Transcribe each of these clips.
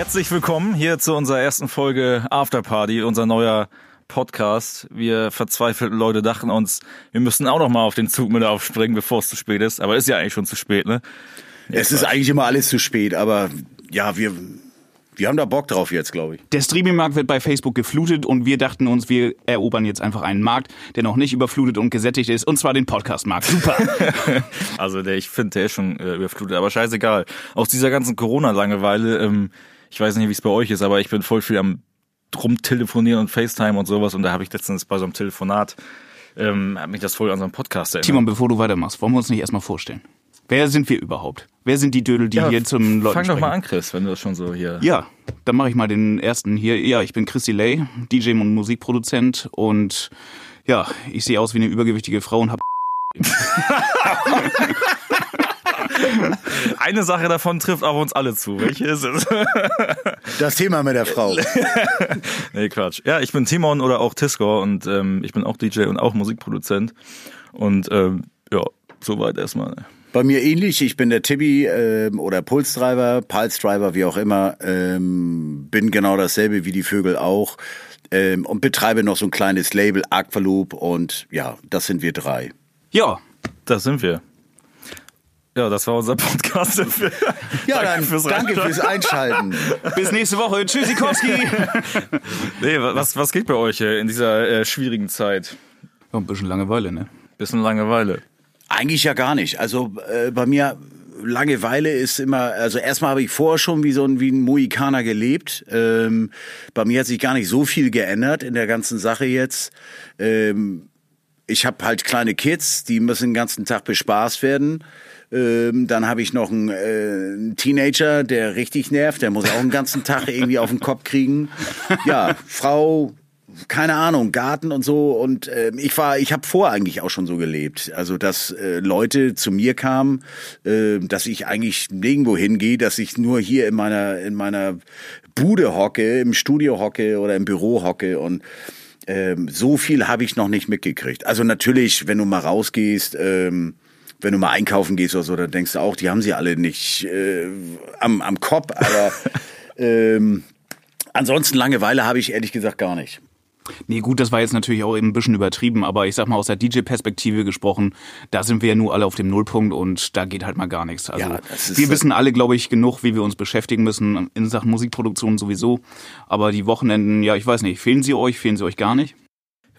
Herzlich willkommen hier zu unserer ersten Folge Afterparty, unser neuer Podcast. Wir verzweifelten Leute dachten uns, wir müssten auch noch mal auf den Zug mit aufspringen, bevor es zu spät ist. Aber ist ja eigentlich schon zu spät, ne? Es ist eigentlich immer alles zu spät, aber ja, wir, wir haben da Bock drauf jetzt, glaube ich. Der Streaming-Markt wird bei Facebook geflutet und wir dachten uns, wir erobern jetzt einfach einen Markt, der noch nicht überflutet und gesättigt ist, und zwar den Podcast-Markt. Super. also der, ich finde, der ist schon äh, überflutet, aber scheißegal. Aus dieser ganzen Corona-Langeweile, ähm, ich weiß nicht, wie es bei euch ist, aber ich bin voll viel am rumtelefonieren und FaceTime und sowas und da habe ich letztens bei so einem Telefonat ähm, hat mich das voll an so einen Podcast erinnert. Timon, bevor du weitermachst, wollen wir uns nicht erstmal vorstellen? Wer sind wir überhaupt? Wer sind die Dödel, die ja, hier zum Leuten Fang doch mal an, Chris, wenn du das schon so hier... Ja, dann mache ich mal den ersten hier. Ja, ich bin Christy Lay, DJ und Musikproduzent und ja, ich sehe aus wie eine übergewichtige Frau und habe... Eine Sache davon trifft auf uns alle zu. Welche ist es? Das Thema mit der Frau. nee, Quatsch. Ja, ich bin Timon oder auch Tisco und ähm, ich bin auch DJ und auch Musikproduzent. Und ähm, ja, soweit erstmal. Bei mir ähnlich. Ich bin der Tibi ähm, oder Pulsdriver, Pulsdriver, wie auch immer. Ähm, bin genau dasselbe wie die Vögel auch. Ähm, und betreibe noch so ein kleines Label, Aqualoop. Und ja, das sind wir drei. Ja, das sind wir. Ja, das war unser Podcast. ja, danke dann fürs danke fürs Einschalten. Bis nächste Woche. Tschüssikowski. nee, was, was geht bei euch in dieser äh, schwierigen Zeit? Ja, ein bisschen Langeweile, ne? Bisschen Langeweile. Eigentlich ja gar nicht. Also äh, bei mir Langeweile ist immer, also erstmal habe ich vorher schon wie so ein, wie ein Mohikaner gelebt. Ähm, bei mir hat sich gar nicht so viel geändert in der ganzen Sache jetzt. Ähm, ich habe halt kleine Kids, die müssen den ganzen Tag bespaßt werden. Ähm, dann habe ich noch einen, äh, Teenager, der richtig nervt, der muss auch den ganzen Tag irgendwie auf den Kopf kriegen. Ja, Frau, keine Ahnung, Garten und so. Und äh, ich war, ich habe vor eigentlich auch schon so gelebt. Also dass äh, Leute zu mir kamen, äh, dass ich eigentlich nirgendwo hingehe, dass ich nur hier in meiner in meiner Bude hocke, im Studio hocke oder im Büro hocke und ähm, so viel habe ich noch nicht mitgekriegt. Also natürlich, wenn du mal rausgehst, ähm, wenn du mal einkaufen gehst oder so, dann denkst du auch, die haben sie alle nicht äh, am, am Kopf. Aber ähm, ansonsten Langeweile habe ich ehrlich gesagt gar nicht. Nee, gut, das war jetzt natürlich auch eben ein bisschen übertrieben, aber ich sag mal aus der DJ-Perspektive gesprochen, da sind wir ja nur alle auf dem Nullpunkt und da geht halt mal gar nichts. Also ja, wir wissen alle, glaube ich, genug, wie wir uns beschäftigen müssen in Sachen Musikproduktion sowieso. Aber die Wochenenden, ja, ich weiß nicht, fehlen sie euch, fehlen sie euch gar nicht?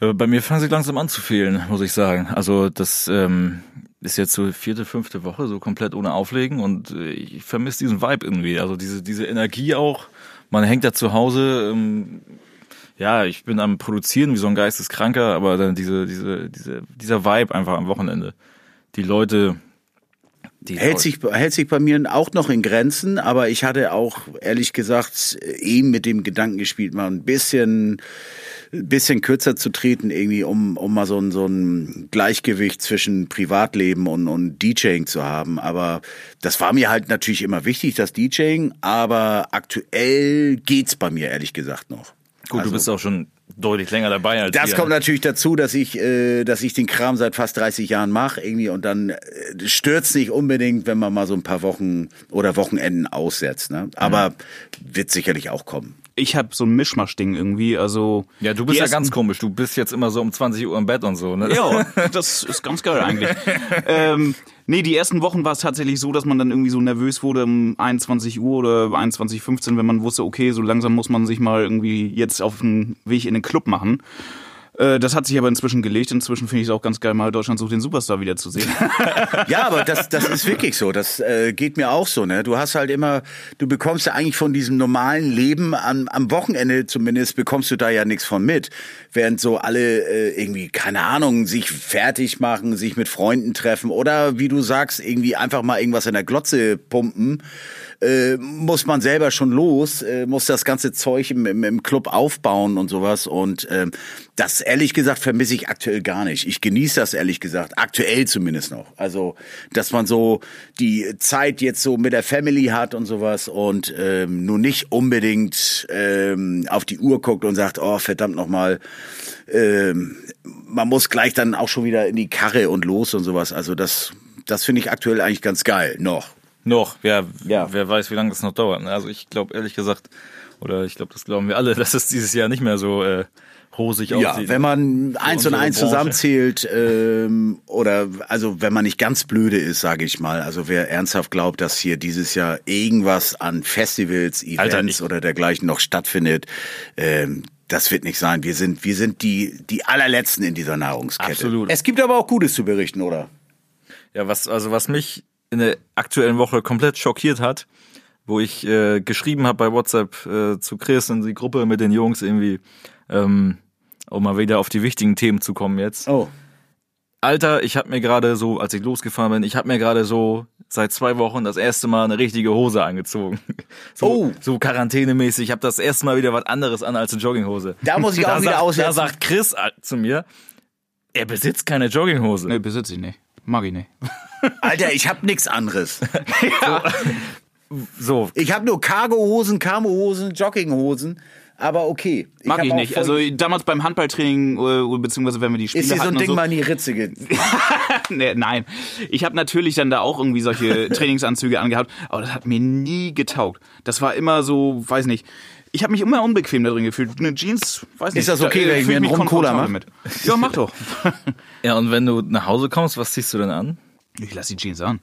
Bei mir fangen sie langsam an zu fehlen, muss ich sagen. Also das ähm, ist jetzt so vierte, fünfte Woche, so komplett ohne Auflegen und äh, ich vermisse diesen Vibe irgendwie. Also diese, diese Energie auch. Man hängt da zu Hause, ähm, ja, ich bin am Produzieren wie so ein Geisteskranker, aber dann diese, diese, diese, dieser Vibe einfach am Wochenende. Die Leute, die hält sich, hält sich bei mir auch noch in Grenzen, aber ich hatte auch, ehrlich gesagt, eben mit dem Gedanken gespielt, mal ein bisschen, bisschen kürzer zu treten, irgendwie, um, um mal so ein, so ein Gleichgewicht zwischen Privatleben und, und DJing zu haben. Aber das war mir halt natürlich immer wichtig, das DJing, aber aktuell geht's bei mir, ehrlich gesagt, noch. Gut, also, du bist auch schon deutlich länger dabei als Das wir. kommt natürlich dazu, dass ich, äh, dass ich den Kram seit fast 30 Jahren mache irgendwie und dann äh, stürzt nicht unbedingt, wenn man mal so ein paar Wochen oder Wochenenden aussetzt. Ne? Aber mhm. wird sicherlich auch kommen ich habe so ein Mischmasch-Ding irgendwie. Also ja, du bist ja ganz komisch. Du bist jetzt immer so um 20 Uhr im Bett und so. Ne? Ja, das ist ganz geil eigentlich. ähm, nee, die ersten Wochen war es tatsächlich so, dass man dann irgendwie so nervös wurde um 21 Uhr oder 21.15 wenn man wusste, okay, so langsam muss man sich mal irgendwie jetzt auf den Weg in den Club machen. Äh, das hat sich aber inzwischen gelegt. Inzwischen finde ich es auch ganz geil, mal Deutschland sucht den Superstar wiederzusehen. ja, aber das, das ist wirklich so. Das äh, geht mir auch so. Ne? Du hast halt immer, du bekommst ja eigentlich von diesem normalen Leben am, am Wochenende zumindest bekommst du da ja nichts von mit. Während so alle äh, irgendwie, keine Ahnung, sich fertig machen, sich mit Freunden treffen oder wie du sagst, irgendwie einfach mal irgendwas in der Glotze pumpen äh, muss man selber schon los, äh, muss das ganze Zeug im, im, im Club aufbauen und sowas. Und äh, das ehrlich gesagt vermisse ich aktuell gar nicht. Ich genieße das ehrlich gesagt, aktuell zumindest noch. Also, dass man so die Zeit jetzt so mit der Family hat und sowas und ähm, nur nicht unbedingt ähm, auf die Uhr guckt und sagt, oh verdammt nochmal, ähm, man muss gleich dann auch schon wieder in die Karre und los und sowas. Also das, das finde ich aktuell eigentlich ganz geil noch. Noch, ja, Ja. wer weiß, wie lange das noch dauert. ne? Also ich glaube ehrlich gesagt, oder ich glaube, das glauben wir alle, dass es dieses Jahr nicht mehr so äh, rosig Ja, aussieht. wenn man eins und eins Branche. zusammenzählt ähm, oder also wenn man nicht ganz blöde ist, sage ich mal. Also wer ernsthaft glaubt, dass hier dieses Jahr irgendwas an Festivals, Events Alter, ich- oder dergleichen noch stattfindet, ähm, das wird nicht sein. Wir sind wir sind die die allerletzten in dieser Nahrungskette. Absolut. Es gibt aber auch Gutes zu berichten, oder? Ja, was, also was mich in der aktuellen Woche komplett schockiert hat, wo ich äh, geschrieben habe bei WhatsApp äh, zu Chris in die Gruppe mit den Jungs irgendwie, ähm, um mal wieder auf die wichtigen Themen zu kommen jetzt. Oh. Alter, ich habe mir gerade so, als ich losgefahren bin, ich habe mir gerade so seit zwei Wochen das erste Mal eine richtige Hose angezogen. So, Oh. so quarantänemäßig. Ich habe das erste Mal wieder was anderes an als eine Jogginghose. Da muss ich auch wieder sagt, aussetzen. Da sagt Chris zu mir, er besitzt keine Jogginghose. Nee, besitze ich nicht. Mag ich nicht. Alter, ich hab nix anderes. So, Ich habe nur Cargohosen, Camohosen, Jogginghosen, aber okay. Mag hab ich nicht. Also damals beim Handballtraining, äh, beziehungsweise wenn wir die Spiele ist dir so ein Ding so, mal in die Ritze ge nee, nein. Ich habe natürlich dann da auch irgendwie solche Trainingsanzüge angehabt, aber das hat mir nie getaugt. Das war immer so, weiß nicht. Ich habe mich immer unbequem da drin gefühlt. Eine Jeans, weiß nicht. Ist das okay, da, äh, wenn ich mir einen mich Rum Cola komfortabel mach? mit. Ja, mach doch. Ja, und wenn du nach Hause kommst, was ziehst du denn an? Ich lass die Jeans an.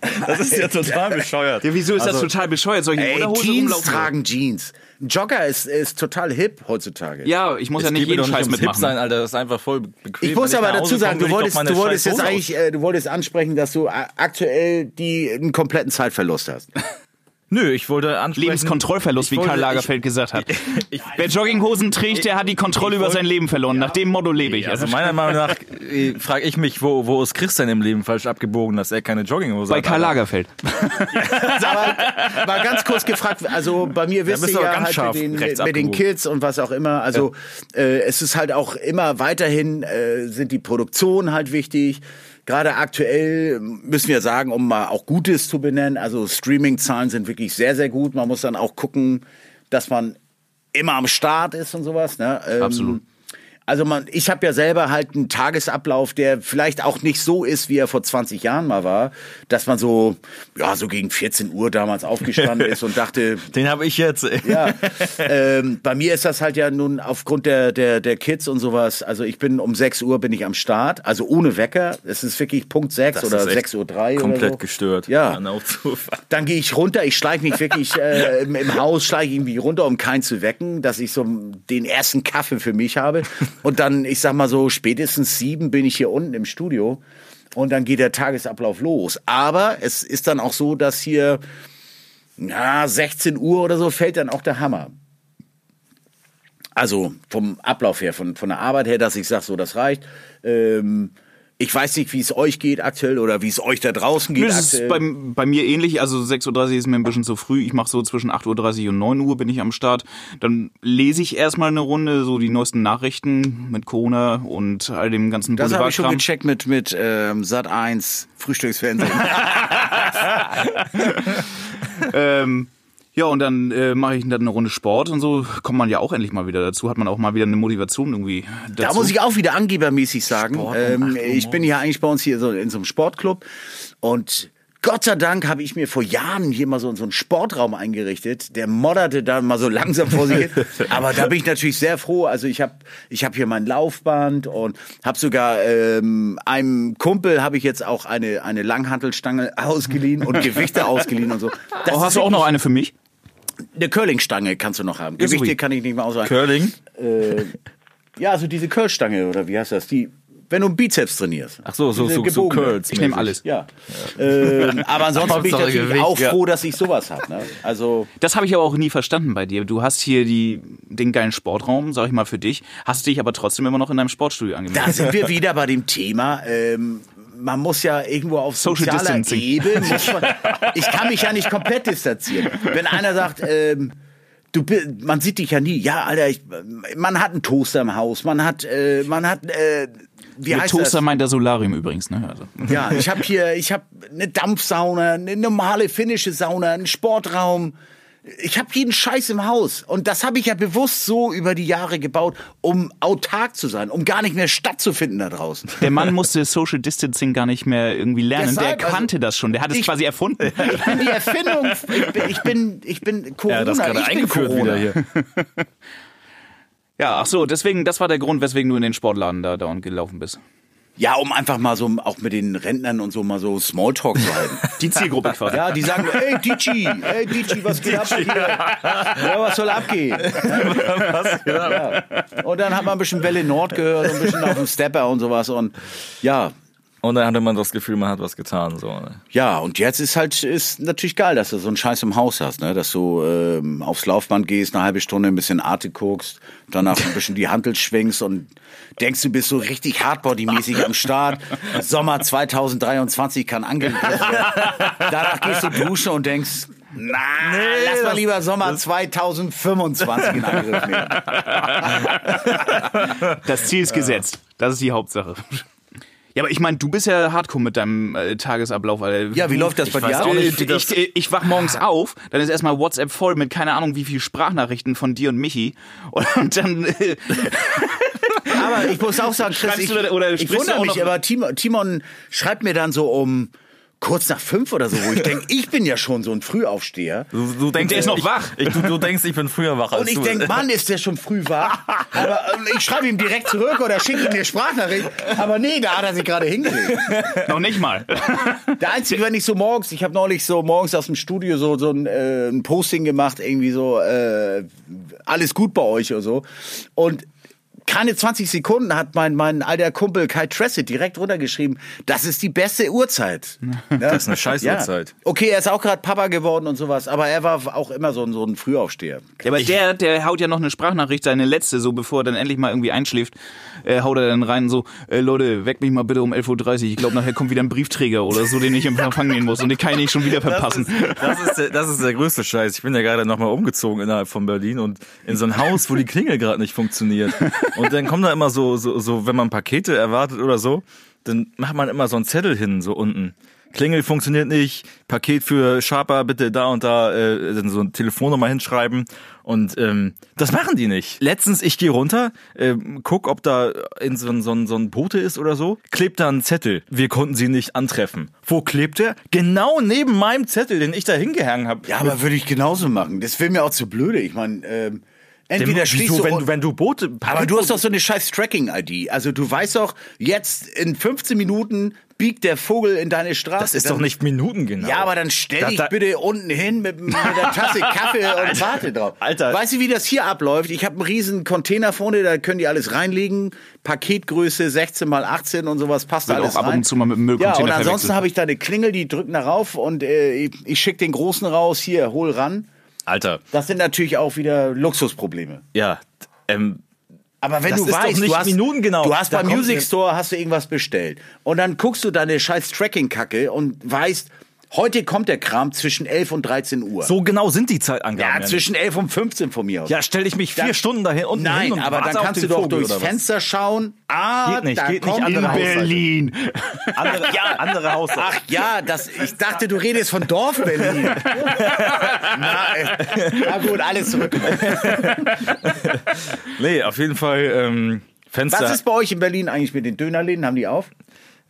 Das ist ja total bescheuert. Ja, wieso ist das total bescheuert? Soll ich in Ey, Jeans rumlaufen? tragen Jeans. Ein Jogger ist, ist total hip heutzutage. Ja, ich muss ja nicht jeden Scheiß Hip mitmachen. sein, Alter. Das ist einfach voll bequem. Ich muss aber dazu sagen, du wolltest, du wolltest scheiß jetzt eigentlich, äh, du wolltest ansprechen, dass du äh, aktuell die einen kompletten Zeitverlust hast. Nö, ich wollte ansprechen. Lebenskontrollverlust, wie Ich wollte- Karl Lagerfeld gesagt hat. ich- Wer Jogginghosen trägt, der hat die Kontrolle ich über wollte- sein Leben verloren. Nach dem Motto lebe ich. Also meiner Meinung nach äh, frage ich mich, wo, wo ist Chris denn im Leben falsch abgebogen, dass er keine Jogginghose bei hat? Karl Alter? Lagerfeld. aber mal ganz kurz gefragt, also bei mir wisst ihr ja ganz halt scharf mit den, mit den. Kids und was auch immer, also äh, es ist halt auch immer weiterhin äh, sind die Produktionen halt wichtig. Gerade aktuell müssen wir sagen, um mal auch Gutes zu benennen, also Streaming-Zahlen sind wirklich sehr, sehr gut. Man muss dann auch gucken, dass man immer am Start ist und sowas. Ne? Ähm, Absolut. Also man, ich habe ja selber halt einen Tagesablauf, der vielleicht auch nicht so ist, wie er vor 20 Jahren mal war, dass man so, ja, so gegen 14 Uhr damals aufgestanden ist und dachte, Den habe ich jetzt. ey. ja, ähm, bei mir ist das halt ja nun aufgrund der, der, der Kids und sowas, also ich bin um 6 Uhr bin ich am Start, also ohne Wecker, es ist wirklich Punkt 6 Das oder ist echt 6.03 Uhr drei Komplett oder so. gestört. Ja. Dann gehe ich runter, ich schleiche mich wirklich äh, im, im Haus, schleiche ich irgendwie runter, um keinen zu wecken, dass ich so den ersten Kaffee für mich habe. Und dann, ich sag mal so, spätestens sieben bin ich hier unten im Studio und dann geht der Tagesablauf los. Aber es ist dann auch so, dass hier na, 16 Uhr oder so fällt dann auch der Hammer. Also vom Ablauf her, von, von der Arbeit her, dass ich sage, so, das reicht. Ähm, ich weiß nicht, wie es euch geht aktuell oder wie es euch da draußen geht Das ist bei, bei mir ähnlich. Also 6.30 Uhr ist mir ein bisschen zu früh. Ich mache so zwischen 8.30 Uhr und 9 Uhr bin ich am Start. Dann lese ich erstmal eine Runde, so die neuesten Nachrichten mit Corona und all dem ganzen Das habe ich schon gecheckt mit, mit ähm, Sat 1 Frühstücksfernsehen. ähm, ja, und dann äh, mache ich dann eine Runde Sport und so kommt man ja auch endlich mal wieder dazu. Hat man auch mal wieder eine Motivation irgendwie dazu. da muss ich auch wieder angebermäßig sagen. Ähm, ich bin ja eigentlich bei uns hier so in so einem Sportclub und Gott sei Dank habe ich mir vor Jahren hier mal so, so einen Sportraum eingerichtet. Der modderte da mal so langsam vor sich hin. Aber da bin ich natürlich sehr froh. Also ich habe ich hab hier mein Laufband und habe sogar ähm, einem Kumpel habe ich jetzt auch eine, eine Langhantelstange ausgeliehen und Gewichte ausgeliehen und so. Das oh, hast du auch noch eine für mich? Eine Curlingstange kannst du noch haben. Ja, Gewichte sorry. kann ich nicht mehr aussagen. Curling? Äh, ja, also diese Curlstange oder wie heißt das? Die, wenn du einen Bizeps trainierst. Ach so, so, so, so. Curls. Ich nehme alles. Ja. Ähm, aber ansonsten bin ich natürlich Gewicht, auch ja. froh, dass ich sowas habe. Ne? Also Das habe ich aber auch nie verstanden bei dir. Du hast hier die, den geilen Sportraum, sag ich mal, für dich, hast dich aber trotzdem immer noch in deinem Sportstudio angemeldet. da sind wir wieder bei dem Thema. Ähm, man muss ja irgendwo auf Social sozialer Distancing. Ebene. Man, ich kann mich ja nicht komplett distanzieren. Wenn einer sagt, ähm, du, man sieht dich ja nie. Ja, Alter, ich, man hat einen Toaster im Haus, man hat, äh, man hat, äh, wie Mit heißt Toaster das? meint der Solarium übrigens, ne? Also. Ja, ich habe hier, ich habe eine Dampfsauna, eine normale finnische Sauna, einen Sportraum. Ich habe jeden Scheiß im Haus. Und das habe ich ja bewusst so über die Jahre gebaut, um autark zu sein, um gar nicht mehr stattzufinden da draußen. Der Mann musste Social Distancing gar nicht mehr irgendwie lernen. Deshalb, der kannte also, das schon. Der hat es ich- quasi erfunden. Ich bin die Erfindung, ich bin, ich bin, ich bin Corona. Ja, das gerade eingeführt Corona. wieder hier. Ja, ach so, deswegen, das war der Grund, weswegen du in den Sportladen da dauernd gelaufen bist. Ja, um einfach mal so auch mit den Rentnern und so mal so Smalltalk zu halten. Die Zielgruppe quasi. Ja, die sagen, ey Dici, ey Dici, was geht ab hier? Ja, was soll abgehen? Ja. Und dann hat man ein bisschen Welle Nord gehört und ein bisschen auf dem Stepper und sowas und ja, Und dann hatte man das Gefühl, man hat was getan. So, ne? ja, und jetzt ist halt ist natürlich geil, dass du so einen Scheiß im Haus hast, ne? Dass du ähm, aufs Laufband gehst, eine halbe Stunde ein bisschen Arte guckst, danach ein bisschen die Hantel schwingst und denkst, du bist so richtig Hardbody-mäßig am Start. Sommer 2023 kann angegriffen werden. Danach gehst du duschen und denkst, na, lass mal lieber Sommer 2025 in Angriff nehmen. Das Ziel ist gesetzt. Das ist die Hauptsache. Ja, aber ich meine, du bist ja hardcore mit deinem äh, Tagesablauf. Alter. Ja, wie läuft das bei weiß dir auch nicht, wie ich, das- ich, ich wach morgens auf, dann ist erstmal WhatsApp voll mit keine Ahnung wie viel Sprachnachrichten von dir und Michi. Und dann äh, Aber ich muss auch sagen, Chris, ich, du da- oder ich wundere auch mich, noch- aber Timon, Timon schreibt mir dann so um kurz nach fünf oder so, wo ich denke, ich bin ja schon so ein Frühaufsteher. Du, du denkst, der ist noch ich, wach. Ich, du, du denkst, ich bin früher wach als Und ich denke, Mann, ist der schon früh wach. Aber ähm, ich schreibe ihm direkt zurück oder schicke ihm eine Sprachnachricht. Aber nee, da hat er sich gerade hingelegt. noch nicht mal. Der Einzige, wenn ich so morgens, ich habe neulich so morgens aus dem Studio so, so ein, äh, ein Posting gemacht, irgendwie so, äh, alles gut bei euch oder so. Und keine 20 Sekunden hat mein, mein alter Kumpel Kai Tressett direkt runtergeschrieben, das ist die beste Uhrzeit. Ja? Das ist eine scheiß Uhrzeit. Okay, er ist auch gerade Papa geworden und sowas, aber er war auch immer so ein, so ein Frühaufsteher. Ja, aber der, der haut ja noch eine Sprachnachricht, seine letzte, so bevor er dann endlich mal irgendwie einschläft, äh, haut er dann rein so, äh, Leute, weck mich mal bitte um 11.30 Uhr. Ich glaube, nachher kommt wieder ein Briefträger oder so, den ich im Empfang nehmen muss und den kann ich nicht schon wieder verpassen. Das ist, der, das ist der größte Scheiß. Ich bin ja gerade nochmal umgezogen innerhalb von Berlin und in so ein Haus, wo die Klingel gerade nicht funktioniert. Und dann kommen da immer so, so, so, wenn man Pakete erwartet oder so, dann macht man immer so einen Zettel hin, so unten. Klingel funktioniert nicht, Paket für Sharper bitte da und da äh, dann so eine Telefonnummer hinschreiben und ähm, das machen die nicht. Letztens ich gehe runter, äh, guck, ob da in so ein, so, ein, so ein Bote ist oder so, klebt da ein Zettel. Wir konnten sie nicht antreffen. Wo klebt der? Genau neben meinem Zettel, den ich da hingehangen habe. Ja, aber würde ich genauso machen. Das wäre mir auch zu blöde. Ich meine, ähm, entweder stehst Wieso, du wenn du wenn du Boote Aber du hast doch so eine scheiß Tracking-ID. Also du weißt doch, jetzt in 15 Minuten biegt der Vogel in deine Straße. das ist Dann- doch nicht minutengenau. Ja, aber dann stell Da- dich da- bitte unten hin mit, mit der Tasse Kaffee und warte drauf. Alter. Weißt du, wie das hier abläuft? Ich habe einen riesen Container vorne, da können die alles reinlegen. Paketgröße 16 mal 18 und sowas passt Wird alles auch ab rein. und zu mal mit dem Ja, Müllcontainer und ansonsten habe ich da eine Klingel, die drückt darauf und äh, ich, ich schicke den Großen raus, hier, hol ran. Alter, Das sind natürlich auch wieder Luxusprobleme. ja, ähm, Aber wenn Das du weißt, nicht du hast, minutengenau. du hast Da beim Music Store hast du irgendwas bestellt und dann guckst du deine scheiß Tracking-Kacke und weißt, heute kommt der Kram zwischen 11 und 13 Uhr. so genau sind die Zeitangaben. ja, nicht. zwischen 11 und 15 von mir aus. Ja, stell dich mich vier Dann- Stunden dahin unten hin Nein, und aber dann kannst du doch durchs? Fenster schauen. Ah, Geht nicht, da geht nicht, kommt andere In. Berlin. Andere, ja, andere Haushalte. Ach ja, das, ich dachte, du redest von Dorf Berlin. na, äh, na gut, alles zurück. Nee, auf jeden Fall ähm, Fenster. Was ist bei euch in Berlin eigentlich mit den Dönerläden? Haben die auf?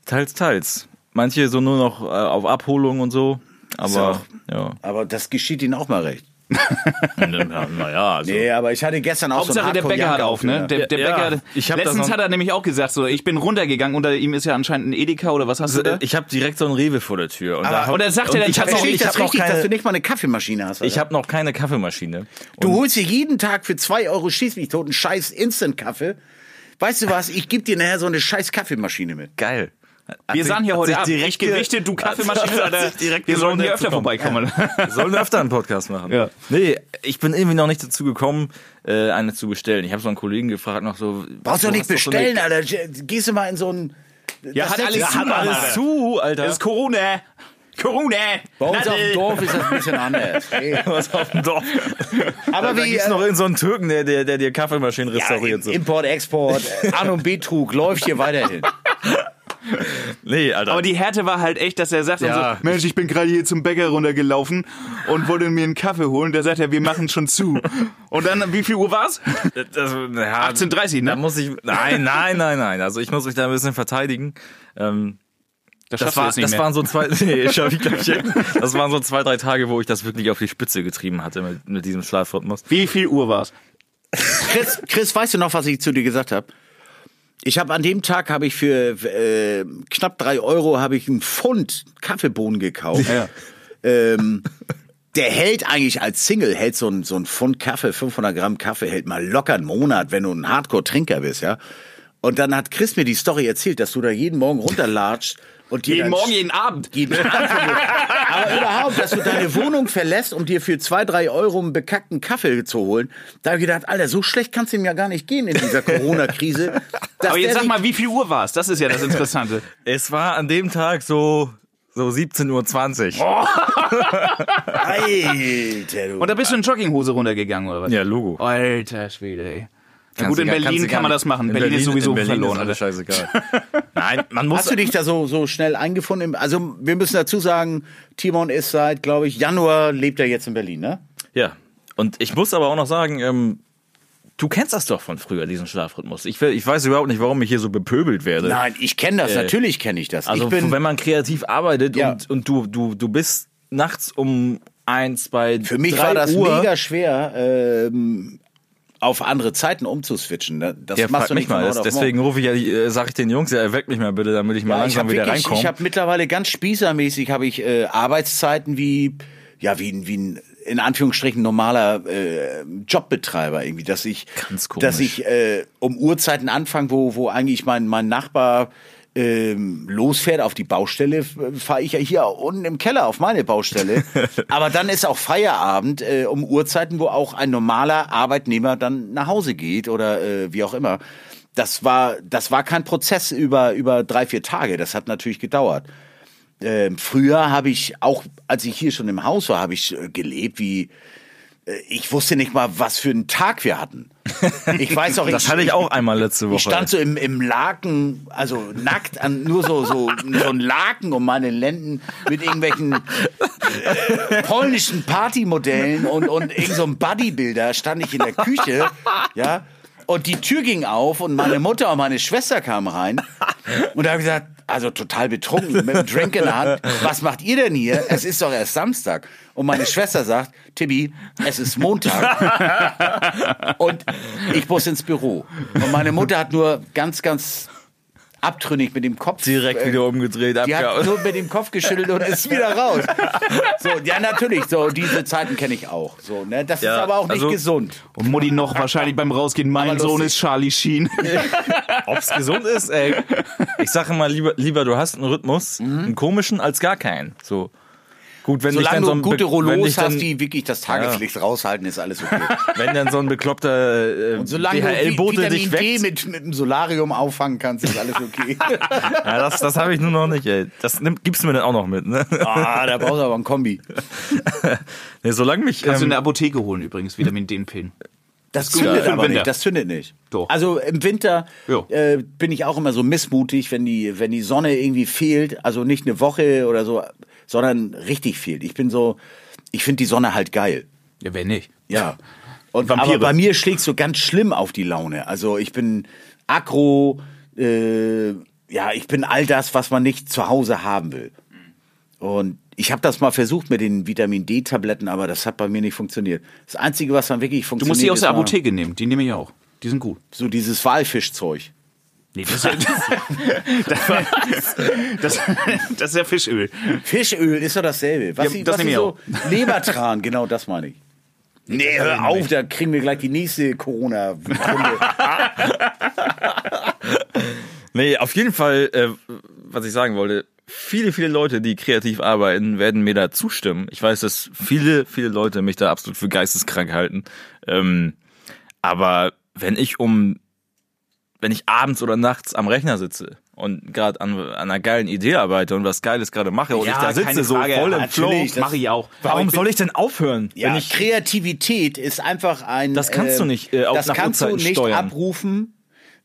teils, teils. Manche so nur noch äh, auf Abholung und so. Aber ja. Aber das geschieht ihnen auch mal recht. naja, also. Nee, aber ich hatte gestern auch so Hauptsache einen der Bäcker hat auf, ne? Der, der Ja, Bäcker, ich hab letztens hat er nämlich auch gesagt, so, ich bin runtergegangen, unter ihm ist ja anscheinend ein Edeka oder was hast du da? Ich habe direkt so einen Rewe vor der Tür. Und, da, und dann sagt er dann ich habe ich ich das hab noch richtig, dass du keine, nicht mal eine Kaffeemaschine hast? ich oder? hab noch keine Kaffeemaschine. du holst dir jeden Tag für zwei Euro schieß mich tot einen scheiß Instant-Kaffee. Weißt du was? Ich geb dir nachher so eine scheiß Kaffeemaschine mit. Geil. Wir sahen hier heute sich ab, direkt ich Gerichte, du Kaffeemaschine, hat direkt wir sollen hier öfter vorbeikommen. Wir sollen öfter einen Podcast machen. Ja. Nee, ich bin irgendwie noch nicht dazu gekommen, äh, eine zu bestellen. Ich habe so einen Kollegen gefragt, noch so. Brauchst du nicht doch so eine- bestellen, Alter. Gehst du mal in so ein... Ja, Das hat alles Ja, zu, hat alles Alter. zu, Alter. Das ist Corona. Corona. Bei uns auf Nadel. dem Dorf ist das ein bisschen anders. Hey. was auf dem Dorf. Aber da wie, gibt's äh, noch in so einen Türken, der, der, der dir Kaffeemaschinen Ja, restauriert. so. Import, Export, An- und Betrug läuft hier weiterhin. Nee, Alter. Aber die Härte war halt echt, dass er sagt Ja. so, Mensch, ich bin gerade hier zum Bäcker runtergelaufen und wollte mir einen Kaffee holen. Da sagt er, wir machen schon zu. Und dann, wie viel Uhr war's? also, ja, 18.30, ne? Da muss ich. Nein, nein, nein, nein. Also ich muss mich da ein bisschen verteidigen. Ähm, Das, das war, das mehr. waren so zwei, nee, schaff ich gleich hin. Das waren so zwei, drei Tage, wo ich das wirklich auf die Spitze getrieben hatte mit, mit diesem Schlafrhythmus. wie viel Uhr war's? Chris, Chris, weißt du noch, was ich zu dir gesagt habe? Ich habe an dem Tag habe ich für äh, knapp drei Euro habe ich einen Pfund Kaffeebohnen gekauft. Ja. Ähm, der hält eigentlich als Single hält so ein so ein Pfund Kaffee, 500 Gramm Kaffee hält mal locker einen Monat, wenn du ein Hardcore-Trinker bist, ja. Und dann hat Chris mir die Story erzählt, dass du da jeden Morgen runterlatscht und dir Jeden Morgen, jeden Abend. jeden Abend, aber überhaupt, dass du deine Wohnung verlässt, um dir für zwei, drei Euro einen bekackten Kaffee zu holen. Da habe ich gedacht, Alter, so schlecht kann's ihm ja gar nicht gehen in dieser Corona-Krise. Aber jetzt sag mal, wie viel Uhr war's? Das ist ja das Interessante. Es war an dem Tag so, so 17.20 Uhr. Alter, du. Und da bist du in Jogginghose runtergegangen, oder was? Ja, Logo. Alter Schwede, ey. Kannst gut, in Berlin kann man das machen. in Berlin, ist sowieso in Berlin verloren. Ist alles scheißegal. Nein, man muss. Hast du dich da so, so schnell eingefunden? Also, wir müssen dazu sagen, Timon ist seit, glaube ich, Januar lebt er jetzt in Berlin, ne? Ja. Und ich muss aber auch noch sagen, ähm, du kennst das doch von früher, diesen Schlafrhythmus. Ich, ich weiß überhaupt nicht, warum ich hier so bepöbelt werde. Nein, ich kenne das, natürlich kenne ich das. Also ich bin, wenn man kreativ arbeitet Ja. und, und du, du, du bist nachts um eins, zwei, für mich drei war das Uhr, mega schwer, ähm, auf andere Zeiten umzuswitchen. ne? Das Ja, machst du nicht mal. Deswegen rufe ich ja, äh, sag ich den Jungs, ja, erweckt mich mal bitte, damit ich mal Ja, ich langsam habe wieder wirklich, reinkomme. ich habe mittlerweile ganz spießermäßig habe ich äh, Arbeitszeiten wie ja wie ein- wie ein in Anführungsstrichen normaler äh, Jobbetreiber irgendwie, dass ich dass ich äh, um Uhrzeiten anfange, wo wo eigentlich mein mein Nachbar ähm, losfährt auf die Baustelle, fahre ich ja hier unten im Keller auf meine Baustelle. Aber dann ist auch Feierabend äh, um Uhrzeiten, wo auch ein normaler Arbeitnehmer dann nach Hause geht oder äh, wie auch immer. Das war, das war kein Prozess über, über drei, vier Tage. Das hat natürlich gedauert. Ähm, früher habe ich auch, als ich hier schon im Haus war, habe ich äh, gelebt wie, ich wusste nicht mal, was für einen Tag wir hatten. Ich weiß auch, das hatte ich auch einmal letzte Woche. ich stand so im, im Laken, also nackt, an, nur so, so, so ein Laken um meine Lenden mit irgendwelchen äh, polnischen Partymodellen und, und irgend so einem Bodybuilder stand ich in der Küche, ja, und die Tür ging auf und meine Mutter und meine Schwester kamen rein und da habe ich gesagt, also total betrunken, mit einem Drink in der Hand, was macht ihr denn hier? Es ist doch erst Samstag. Und meine Schwester sagt, Tibi, es ist Montag. Und ich muss ins Büro. Und meine Mutter hat nur ganz, ganz abtrünnig mit dem Kopf. direkt äh, wieder umgedreht. Die hat nur mit dem Kopf geschüttelt und ist wieder raus. So, ja, natürlich, so diese Zeiten kenne ich auch. So, ne? Das Ja, ist aber auch nicht also- gesund. Und Mutti noch wahrscheinlich beim Rausgehen, mein Sohn ist Charlie Sheen. Ob's gesund ist, ey. Ich sage mal lieber, lieber du hast einen Rhythmus, einen komischen, als gar keinen. So. Gut, wenn ich Solange dann du so ein gute Rollos hast, die wirklich das Tageslicht raushalten, ist alles okay. wenn dann so ein bekloppter äh, Solange du Vi- DHL-Bote dich Vitamin D weckt. mit, mit einem Solarium auffangen kannst, ist alles okay. Ja, das, das habe ich nur noch nicht, ey. Das nimm, gibst du mir dann auch noch mit, ne? ah, da brauchst du aber ein Kombi. nee, solange mich. Kannst du in Ähm, der Apotheke holen übrigens, Vitamin D-Pillen. Das zündet den aber nicht. Das zündet nicht. Doch. Also im Winter Ja. äh, bin ich auch immer so missmutig, wenn die, wenn die Sonne irgendwie fehlt. Also nicht eine Woche oder so, sondern richtig fehlt. Ich bin so, ich finde die Sonne halt geil. Ja, wer nicht? Ja. Und Vampire. aber bei mir schlägt so ganz schlimm auf die Laune. Also ich bin aggro, äh, ja, ich bin all das, was man nicht zu Hause haben will. Und ich habe das mal versucht mit den Vitamin D-Tabletten, aber das hat bei mir nicht funktioniert. Das Einzige, was dann wirklich Du funktioniert, musst die aus der Apotheke nehmen, die nehme ich auch. Die sind gut. so dieses Walfischzeug. Nee, das, ist, das, das, das ist ja Fischöl. Fischöl ist doch dasselbe. Was Ja, das was nehme ich so auch. Lebertran, genau das meine ich. Nee, hör auf, da kriegen wir gleich die nächste Corona-Runde. nee, auf jeden Fall, äh, was ich sagen wollte, viele, viele Leute, die kreativ arbeiten, werden mir da zustimmen. Ich weiß, dass viele, viele Leute mich da absolut für geisteskrank halten. Ähm, aber wenn ich um, wenn ich abends oder nachts am Rechner sitze und gerade an, an einer geilen Idee arbeite und was Geiles gerade mache und Ja, ich da sitze so voll im Flow, Mache ich auch. warum soll ich denn aufhören? Ja, wenn ich, Kreativität ist einfach ein. Das kannst du nicht, äh, auch das kannst du nicht steuern. abrufen,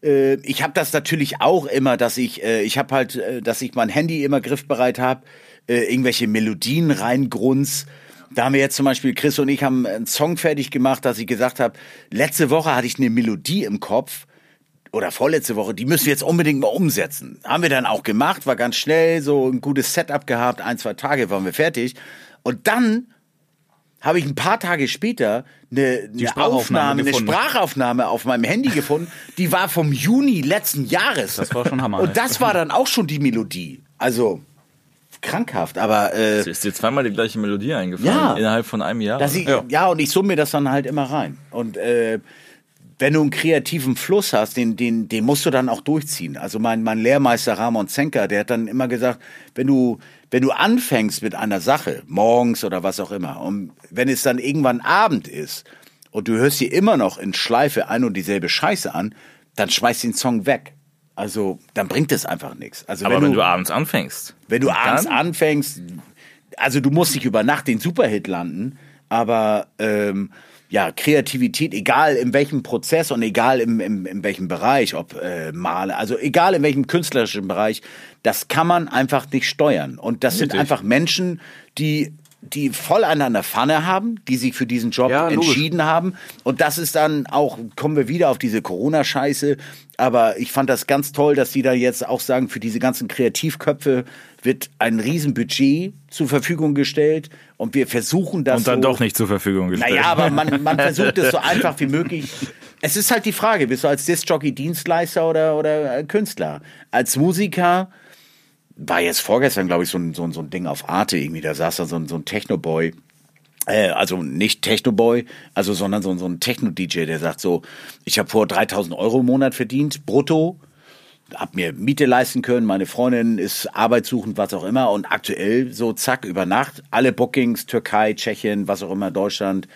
äh, ich habe das natürlich auch immer, dass ich, äh, ich habe halt, äh, dass ich mein Handy immer griffbereit habe, äh, irgendwelche Melodien reingrunz. Da haben wir jetzt zum Beispiel, Chris und ich haben einen Song fertig gemacht, dass ich gesagt habe, letzte Woche hatte ich eine Melodie im Kopf, oder vorletzte Woche, die müssen wir jetzt unbedingt mal umsetzen. Haben wir dann auch gemacht, war ganz schnell, so ein gutes Setup gehabt, ein, zwei Tage waren wir fertig. Und dann habe ich ein paar Tage später eine, eine Sprachaufnahme Aufnahme, eine. Sprachaufnahme auf meinem Handy gefunden, die war vom Juni letzten Jahres. Das war schon Hammer. Und das war dann auch schon die Melodie. Also krankhaft, aber äh, Es ist dir zweimal die gleiche Melodie eingefallen Ja. innerhalb von einem Jahr. ich, ja. und ich summe mir das dann halt immer rein. Und äh, wenn du einen kreativen Fluss hast, den, den, den musst du dann auch durchziehen. Also mein, mein Lehrmeister Ramon Zenker, der hat dann immer gesagt, wenn du, wenn du anfängst mit einer Sache, morgens oder was auch immer, und wenn es dann irgendwann Abend ist und du hörst dir immer noch in Schleife ein und dieselbe Scheiße an, dann schmeißt den Song weg. Also dann bringt es einfach nichts. Also Aber wenn du abends anfängst. wenn du abends dann? anfängst, also du musst nicht über Nacht den Superhit landen, aber ähm, ja, Kreativität, egal in welchem Prozess und egal im, im, in welchem Bereich, ob äh, Male, also egal in welchem künstlerischen Bereich, das kann man einfach nicht steuern. Und das sind Richtig. einfach Menschen, die die voll an einer Pfanne haben, die sich für diesen Job Ja, logisch. entschieden haben. Und das ist dann auch, kommen wir wieder auf diese Corona-Scheiße. Aber ich fand das ganz toll, dass die da jetzt auch sagen, für diese ganzen Kreativköpfe wird ein Riesenbudget zur Verfügung gestellt. Und wir versuchen das Und dann so, doch nicht zur Verfügung gestellt. Naja, aber man, man versucht es so einfach wie möglich. Es ist halt die Frage, bist du als Disc-Jockey Dienstleister oder, oder äh, Künstler? Als Musiker war jetzt vorgestern, glaube ich, so ein, so, ein, so ein Ding auf Arte irgendwie, da saß da so ein, so ein Techno-Boy, äh, also nicht Techno-Boy, also, sondern so, ein- so ein Techno-DJ, der sagt so, ich habe vor 3000 Euro im Monat verdient, brutto, hab mir Miete leisten können, meine Freundin ist arbeitssuchend, was auch immer und aktuell so zack über Nacht alle Bookings, Türkei, Tschechien, was auch immer, Deutschland,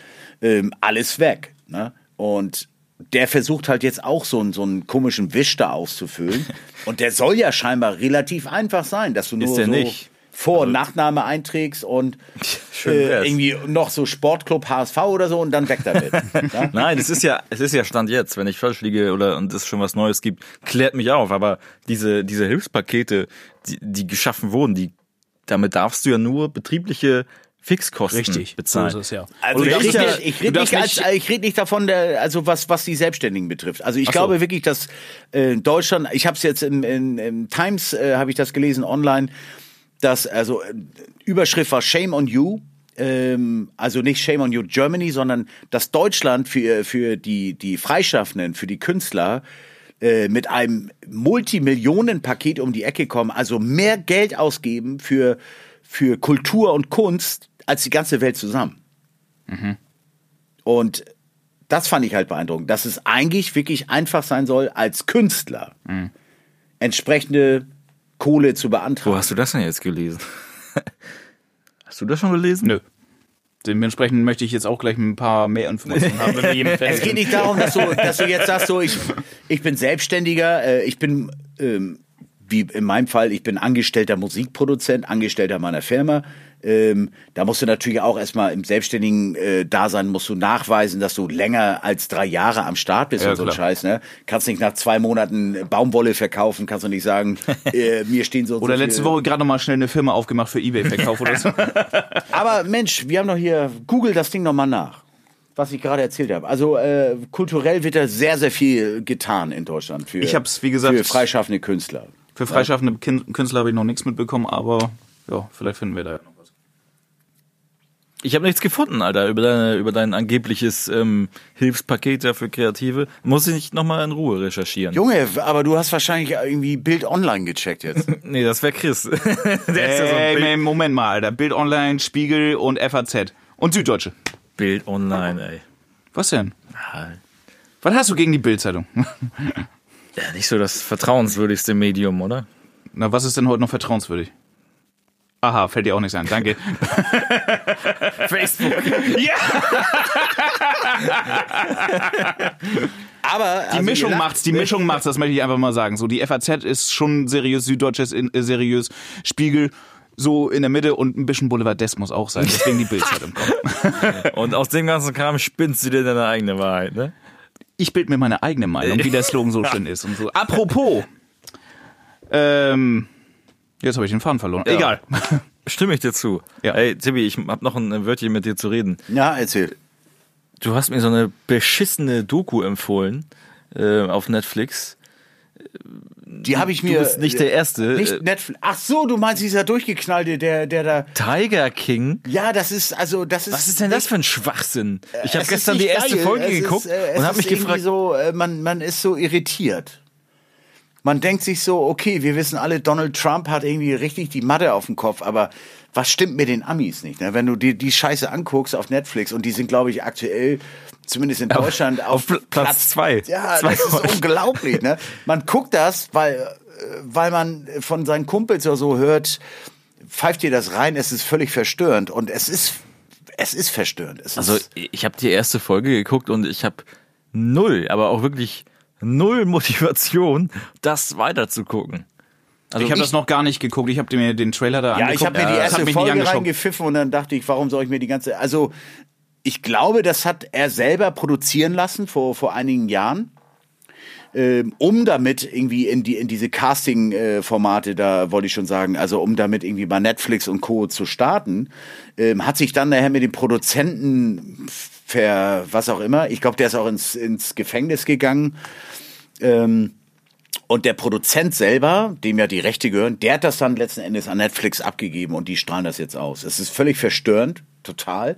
ähm, alles weg. Ne? Und der versucht halt jetzt auch so einen, so einen komischen Wisch da auszufüllen und der soll ja scheinbar relativ einfach sein, dass du nur der so nicht. Vor- und Nachname einträgst und äh, irgendwie noch so Sportclub HSV oder so und dann weg damit. ja? Nein, es ist ja, es ist ja Stand jetzt. Wenn ich falsch liege oder und es schon was Neues gibt, klärt mich auf. Aber diese, diese Hilfspakete, die, die geschaffen wurden, die, damit darfst du ja nur betriebliche Fixkosten Richtig, bezahlen. so ist es ja. Also ich rede ist ja- nicht, ich du red darfst nicht, als, ich red nicht davon, der, also was, was die Selbstständigen betrifft. Also ich Ach so. glaube wirklich, dass äh, in Deutschland, ich habe es jetzt in, in, in Times, äh, habe ich das gelesen online, dass, also äh, Überschrift war Shame on You. Ähm, also nicht Shame on You Germany, sondern dass Deutschland für, für die, die Freischaffenden, für die Künstler äh, mit einem Multimillionenpaket um die Ecke kommen, also mehr Geld ausgeben für, für Kultur und Kunst als die ganze Welt zusammen. Und das fand ich halt beeindruckend, dass es eigentlich wirklich einfach sein soll, als Künstler entsprechende Kohle zu Wo beantragen. hast du das denn jetzt gelesen? Hast du das schon gelesen? Nö. Dementsprechend möchte ich jetzt auch gleich ein paar mehr Informationen haben, wenn wir Es geht nicht darum, dass du, dass du jetzt sagst, so ich, ich bin Selbstständiger, äh, ich bin ähm, wie in meinem Fall, ich bin angestellter Musikproduzent, Angestellter meiner Firma. Ähm, da musst du natürlich auch erstmal im selbstständigen äh, Dasein musst du nachweisen, dass du länger als drei Jahre am Start bist Ja, und so ein. Scheiß. Ne? Kannst nicht nach zwei Monaten Baumwolle verkaufen, kannst du nicht sagen, äh, mir stehen so Oder so letzte Woche gerade noch mal schnell eine Firma aufgemacht für Ebay-Verkauf oder so. Aber Mensch, wir haben doch hier, google das Ding noch mal nach, was ich gerade erzählt habe. Also äh, kulturell wird da sehr, sehr viel getan in Deutschland für, Ich hab's, wie gesagt- für freischaffende Künstler. Für freischaffende Künstler habe ich noch nichts mitbekommen, aber ja, vielleicht finden wir da ja noch was. Ich habe nichts gefunden, Alter, über, deine, über dein angebliches ähm, Hilfspaket da für Kreative. Muss ich nicht nochmal in Ruhe recherchieren. Junge, aber du hast wahrscheinlich irgendwie Bild online gecheckt jetzt. Nee, das wäre Chris. Der ist ja so ein Ey, Bild, Moment mal, Alter. Bild Online, Spiegel und FAZ. Und Süddeutsche. Bild online, ey. Was denn? Was hast du gegen die Bildzeitung? Ja, nicht so das vertrauenswürdigste Medium, oder? Na, was ist denn heute noch vertrauenswürdig? Aha, fällt dir auch nichts ein. Danke. Facebook. ja! Aber Die also Mischung lacht- macht's, die Mischung macht's, das möchte ich einfach mal sagen. So, die FAZ ist schon seriös, Süddeutsches äh, seriös, Spiegel so in der Mitte und ein bisschen Boulevard muss auch sein, deswegen die Bildzeitung kommt. Und aus dem ganzen Kram spinnst du dir deine eigene Wahrheit, ne? Ich bild mir meine eigene Meinung, wie der Slogan so schön ist und so. Apropos, ähm, jetzt habe ich den Faden verloren. Ja. Egal. Stimme ich dir zu. Ja. Ey, Tibi, ich hab noch ein Wörtchen mit dir zu reden. Ja, erzähl. Du hast mir so eine beschissene Doku empfohlen äh, auf Netflix. Die habe ich Du mir. bist nicht der Erste. Nicht Äh, Netflix. Ach so, du meinst dieser durchgeknallte, der, der da. Tiger King. Ja, das ist also das ist. Was ist denn das für ein Schwachsinn? Ich habe Es gestern die erste geil. Folge Es geguckt ist, äh, und habe mich gefragt, So, äh, man, man ist so irritiert. Man denkt sich so, okay, wir wissen alle, Donald Trump hat irgendwie richtig die Matte auf dem Kopf, aber was stimmt mit den Amis nicht? Ne? Wenn du dir die Scheiße anguckst auf Netflix und die sind, glaube ich, aktuell, zumindest in Deutschland, auf, auf Pl- Platz zwei. Ja, Zwei das ist unglaublich. Ne? Man guckt das, weil, äh, weil man von seinen Kumpels oder so hört, pfeift dir das rein, es ist völlig verstörend und es ist, es ist verstörend. Es also ist, ich habe die erste Folge geguckt und ich habe null, aber auch wirklich null Motivation, das weiterzugucken. Also ich habe das noch gar nicht geguckt. Ich habe mir den Trailer da Ja, angeguckt. ich habe mir die erste Folge reingepfiffen und dann dachte ich, warum soll ich mir die ganze. Also, ich glaube, das hat er selber produzieren lassen vor, vor einigen Jahren. Ähm, um damit irgendwie in die in diese Casting-Formate, da wollte ich schon sagen, also um damit irgendwie bei Netflix und Co. zu starten, ähm, hat sich dann nachher mit dem Produzenten ver, was auch immer, ich glaube, der ist auch ins, ins Gefängnis gegangen. Ähm, und der Produzent selber, dem ja die Rechte gehören, der hat das dann letzten Endes an Netflix abgegeben und die strahlen das jetzt aus. Es ist völlig verstörend, total.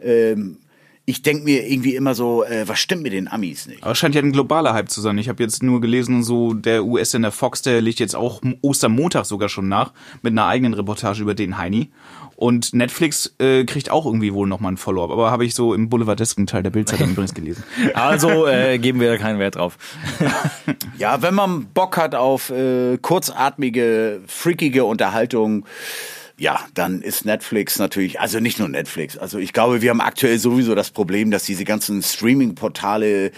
Ähm, ich denke mir irgendwie immer so, äh, was stimmt mit den Amis nicht? Aber scheint ja ein globaler Hype zu sein. Ich habe jetzt nur gelesen, so der US-Sender Fox, der legt jetzt auch Ostermontag sogar schon nach mit einer eigenen Reportage über den Heini. Und Netflix äh, kriegt auch irgendwie wohl nochmal ein Follow-up. Aber habe ich so im boulevardesken Teil der Bildzeitung übrigens gelesen. Also äh, geben wir da keinen Wert drauf. Ja, wenn man Bock hat auf äh, kurzatmige, freakige Unterhaltung, ja, dann ist Netflix natürlich, also nicht nur Netflix. Also ich glaube, wir haben aktuell sowieso das Problem, dass diese ganzen Streaming-Portale äh,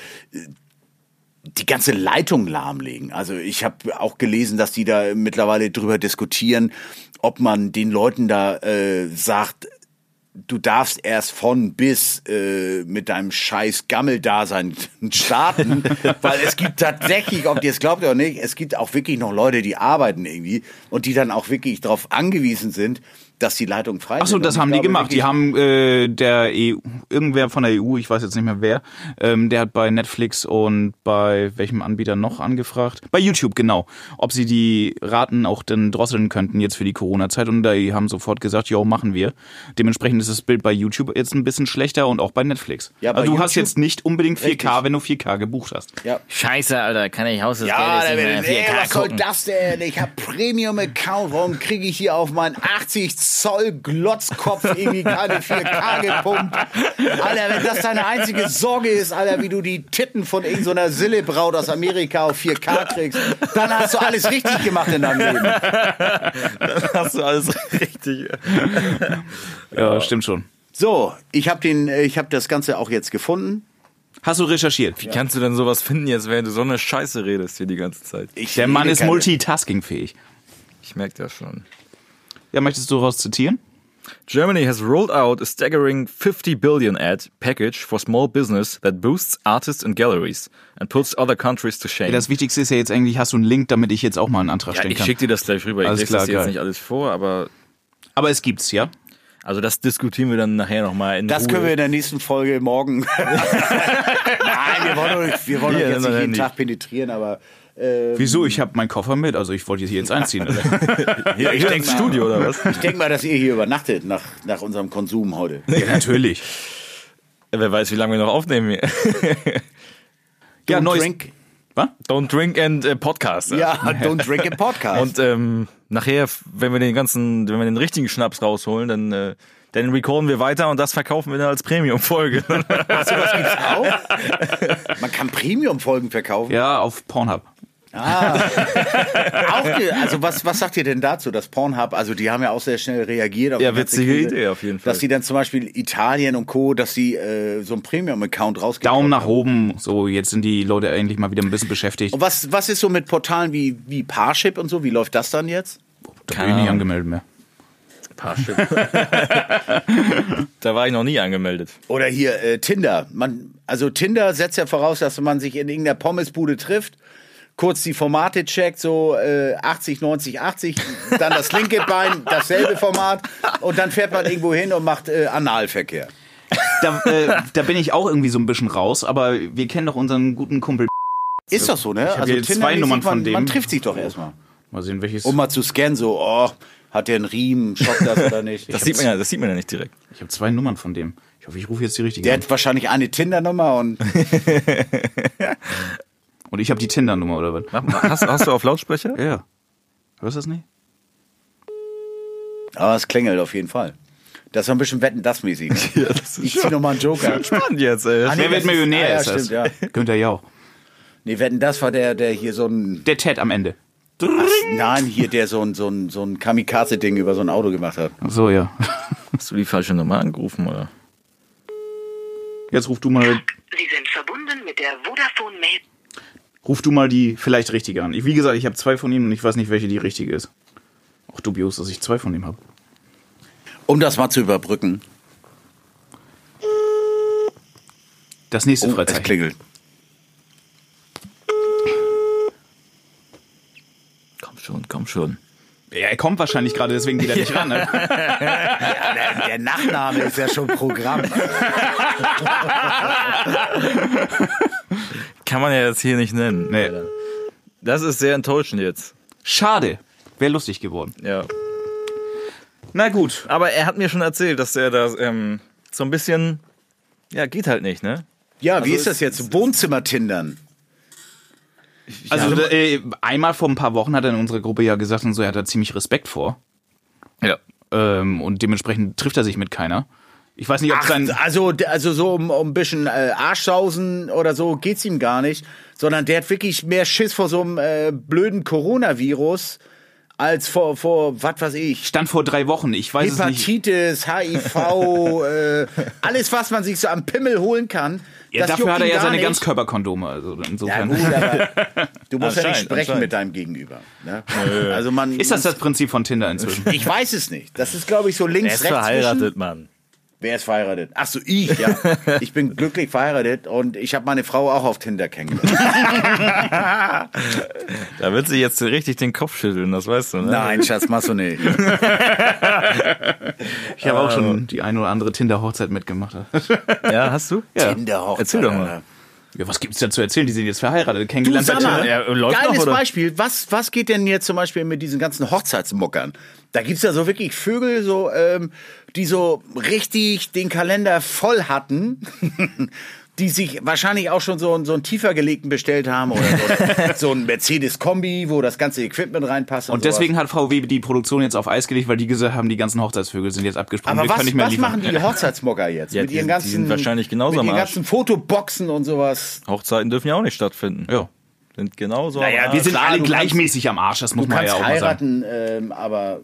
die ganze Leitung lahmlegen. Also ich habe auch gelesen, dass die da mittlerweile drüber diskutieren, ob man den Leuten da äh, sagt, du darfst erst von bis äh, mit deinem scheiß Gammeldasein starten, weil es gibt tatsächlich, ob ihr es glaubt oder nicht, es gibt auch wirklich noch Leute, die arbeiten irgendwie und die dann auch wirklich darauf angewiesen sind, dass die Leitung frei Ach so, sind. das haben die gemacht. Die haben äh, der EU, irgendwer von der EU, ich weiß jetzt nicht mehr wer, ähm, der hat bei Netflix und bei welchem Anbieter noch angefragt? Bei YouTube, genau. Ob sie die Raten auch dann drosseln könnten jetzt für die Corona-Zeit und die haben sofort gesagt, jo, machen wir. Dementsprechend ist das Bild bei YouTube jetzt ein bisschen schlechter und auch bei Netflix. Ja, bei also du hast YouTube- jetzt nicht unbedingt 4K, Richtig. wenn du 4K gebucht hast. Ja. Scheiße, Alter, kann ich Haus des Ja, Geldes der nicht will, mehr nee, 4K was soll das denn? Ich habe Premium-Account. Warum kriege ich hier auf meinen 80 Zoll Glotzkopf irgendwie keine 4K gepumpt? Alter, wenn das deine einzige Sorge ist, Alter, wie du die Titten von irgendeiner so Sillebraut aus Amerika auf 4K kriegst, dann hast du alles richtig gemacht in deinem Leben. hast du alles richtig. Ja, stimmt schon. So, ich habe den, ich habe das Ganze auch jetzt gefunden. Hast du recherchiert? Wie kannst du denn sowas finden jetzt, während du so eine Scheiße redest hier die ganze Zeit? Ich Der Mann ist multitaskingfähig. Ich merke das schon. Ja, möchtest du daraus zitieren? Germany has rolled out a staggering 50 billion ad package for small business that boosts artists and galleries and puts other countries to shame. Ja, das Wichtigste ist ja jetzt eigentlich, hast du einen Link, damit ich jetzt auch mal einen Antrag ja, stellen ich kann. schick dir das gleich rüber. Alles ich lese klar, das jetzt nicht alles vor, aber Aber es gibt's, ja? also das diskutieren wir dann nachher nochmal in Das Ruhe. können wir in der nächsten Folge morgen. Nein, wir wollen wir wollen Hier, jetzt nicht jeden Tag penetrieren, aber äh, Wieso? Ich habe meinen Koffer mit, also ich wollte hier jetzt einziehen. Oder? Hier, hier ins Studio oder was? ich denke mal, dass ihr hier übernachtet nach, nach unserem Konsum heute. ja, natürlich. Wer weiß, wie lange wir noch aufnehmen hier. Ja, Don't neues. drink. Was? Don't drink and äh, podcast. Ja, don't drink in Podcast. Und ähm, nachher, wenn wir den ganzen, wenn wir den richtigen Schnaps rausholen, dann äh, dann recorden wir weiter und das verkaufen wir dann als Premium-Folge. Achso, das gibt's auch? Man kann Premium-Folgen verkaufen. Ja, auf Pornhub. Auch ge- also was, was sagt ihr denn dazu, dass Pornhub, also die haben ja auch sehr schnell reagiert. Auf Ja, witzige Krise, Idee auf jeden Fall. Dass die dann zum Beispiel Italien und Co., dass die äh, so einen Premium-Account rausgeben. Daumen nach oben. So, jetzt sind die Leute endlich mal wieder ein bisschen beschäftigt. Und was, was ist so mit Portalen wie, wie Parship und so? Wie läuft das dann jetzt? Da bin ich nicht angemeldet mehr. Parship. da war ich noch nie angemeldet. Oder hier äh, Tinder. Man, also Tinder setzt ja voraus, dass man sich in irgendeiner Pommesbude trifft, kurz die Formate checkt, so äh, 80, 90, 80, dann das linke Bein, dasselbe Format und dann fährt man irgendwo hin und macht äh, Analverkehr. Da, äh, da bin ich auch irgendwie so ein bisschen raus, aber wir kennen doch unseren guten Kumpel. Ist doch so, ne? hab hier zwei Nummern von man, dem. Man trifft sich doch erstmal. Mal sehen, welches. Um mal zu scannen, so, oh, hat der einen Riemen, schockt das oder nicht? Das sieht, man ja, das sieht man ja nicht direkt. Ich habe zwei Nummern von dem. Ich hoffe, ich rufe jetzt die richtige Der an. hat wahrscheinlich eine Tinder-Nummer und Und ich habe die Tinder-Nummer oder was? Mach mal, Hast, hast du auf Lautsprecher? Ja. Hörst du das nicht? aber es klingelt auf jeden Fall. Das war ein bisschen Wetten, das mäßig. Ne? Ja, das ist Ich zieh noch mal einen Joker. spannend jetzt, ey. Ah, nee, Wer wird Millionär? ah, ja, ist das. stimmt, ja. Günther Jauch. Nee, Wetten, das war der, der hier so ein, Der Ted am Ende. Ach, nein, hier der so ein, so ein, so ein Kamikaze-Ding über so ein Auto gemacht hat. Ach so, ja. Hast du die falsche Nummer angerufen, oder? Jetzt ruf du mal, Sie sind verbunden mit der Vodafone Mail. Ruf du mal die vielleicht richtige an. Ich, wie gesagt, ich habe zwei von ihm und ich weiß nicht, welche die richtige ist. Auch dubios, dass ich zwei von ihm habe. Um das mal zu überbrücken. Das nächste Oh, es Freizeit. klingelt. Komm schon, komm schon. Ja, er kommt wahrscheinlich gerade, deswegen geht er nicht ran. Ne? Der, der Nachname ist ja schon Programm. Kann man ja jetzt hier nicht nennen. Nee. Das ist sehr enttäuschend jetzt. Schade. Wäre lustig geworden. Ja. Na gut. Aber er hat mir schon erzählt, dass er da ähm, so ein bisschen. Ja, geht halt nicht, ne? Ja, wie Also ist das jetzt? Wohnzimmer-Tindern. Also äh, einmal vor ein paar Wochen hat er in unserer Gruppe ja gesagt und so, er hat da ziemlich Respekt vor. Ja. Ähm, und dementsprechend trifft er sich mit keiner. Ich weiß nicht, ob sein. also, also so um, um ein bisschen äh, Arschsausen oder so geht's ihm gar nicht, sondern der hat wirklich mehr Schiss vor so einem äh, blöden Coronavirus als vor, vor was weiß ich, Stand vor drei Wochen, ich weiß es nicht. Hepatitis, HIV, äh, alles, was man sich so am Pimmel holen kann. Ja, das dafür hat er ja seine nicht. Ganzkörperkondome. Also Ja, insofern. gut, aber du musst ja nicht sprechen mit deinem Gegenüber. Ne? Also man, Ist das das Prinzip von Tinder inzwischen? Ich weiß es nicht. Das ist, glaube ich, so links, Er ist rechts. verheiratet, zwischen. Mann. Wer ist verheiratet? Ach so, ich, ja. Ich bin glücklich verheiratet und ich habe meine Frau auch auf Tinder kennengelernt. Da wird sich jetzt richtig den Kopf schütteln, das weißt du, ne? Nein, Schatz, machst du nicht. Ich habe auch schon die eine oder andere Tinder-Hochzeit mitgemacht. Ja, hast du? Ja. Tinder-Hochzeit. Erzähl doch mal. Ja, was gibt's da zu erzählen? Die sind jetzt verheiratet, Du, kennengelernt sag mal, Tinder. Ja, läuft geiles noch, oder? Beispiel. Was, was geht denn jetzt zum Beispiel mit diesen ganzen Hochzeitsmuckern? Da gibt's ja so wirklich Vögel, so, ähm, die so richtig den Kalender voll hatten. Die sich wahrscheinlich auch schon so, einen- so einen tiefer gelegten bestellt haben oder so, so ein Mercedes-Kombi, wo das ganze Equipment reinpasst. Und, Und deswegen hat VW die Produktion jetzt auf Eis gelegt, weil die gesagt haben, die ganzen Hochzeitsvögel sind jetzt abgesprungen. Aber wir was, können nicht mehr was liefern. machen die Hochzeitsmocker jetzt? Ja, mit die ihren sind- die ganzen, sind wahrscheinlich genauso mit ihren Arsch. ganzen Fotoboxen und sowas. Hochzeiten dürfen ja auch nicht stattfinden. Ja. Sind genauso. Naja, am Wir sind klar, alle gleichmäßig am Arsch, das muss man ja kannst auch mal sagen. heiraten, ähm, aber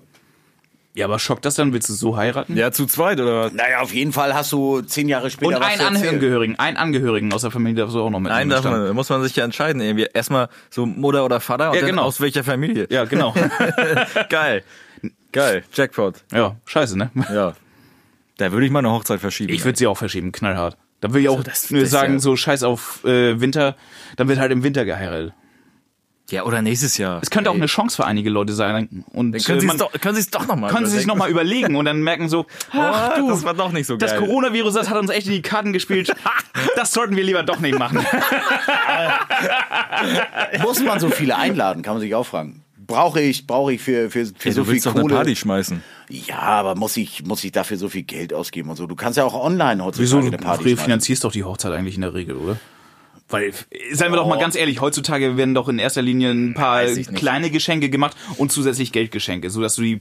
Ja, aber schockt das dann? Willst du so heiraten? Ja, zu zweit oder was? naja, auf jeden Fall hast du zehn Jahre später Und was einen. Angehörigen, einen Angehörigen aus der Familie darfst du auch noch mit. Nein, darf man, da muss man sich ja entscheiden. Irgendwie. Erstmal so Mutter oder Vater und Ja, dann genau. aus welcher Familie. Ja, genau. Geil. Geil. Jackpot. ja, scheiße, ne? Ja. Da würde ich mal eine Hochzeit verschieben. Ich würde sie auch verschieben, knallhart. Dann würde ich auch das- nur das ist sagen, ja- so scheiß auf äh, Winter, dann wird halt im Winter geheiratet. Ja, oder nächstes Jahr. Es könnte auch eine Chance für einige Leute sein. Und Dann können äh, sie es man- doch, können sie es doch nochmal können sie sich nochmal überlegen und dann merken so, ach du, das war doch nicht so geil. das Coronavirus, das hat uns echt in die Karten gespielt. Das sollten wir lieber doch nicht machen. Muss man so viele einladen, kann man sich auch fragen. Brauche ich, brauche ich für, für, für Ey, so du viel willst doch eine Kohle? Party schmeißen. Ja, aber muss ich, muss ich dafür so viel Geld ausgeben und so? Du kannst ja auch online heutzutage Wieso? Du eine Party schmeißen. finanzierst doch die Hochzeit eigentlich in der Regel, oder? Weil, seien wir doch mal Oh. ganz ehrlich, heutzutage werden doch in erster Linie ein paar kleine Geschenke gemacht und zusätzlich Geldgeschenke, sodass du die äh,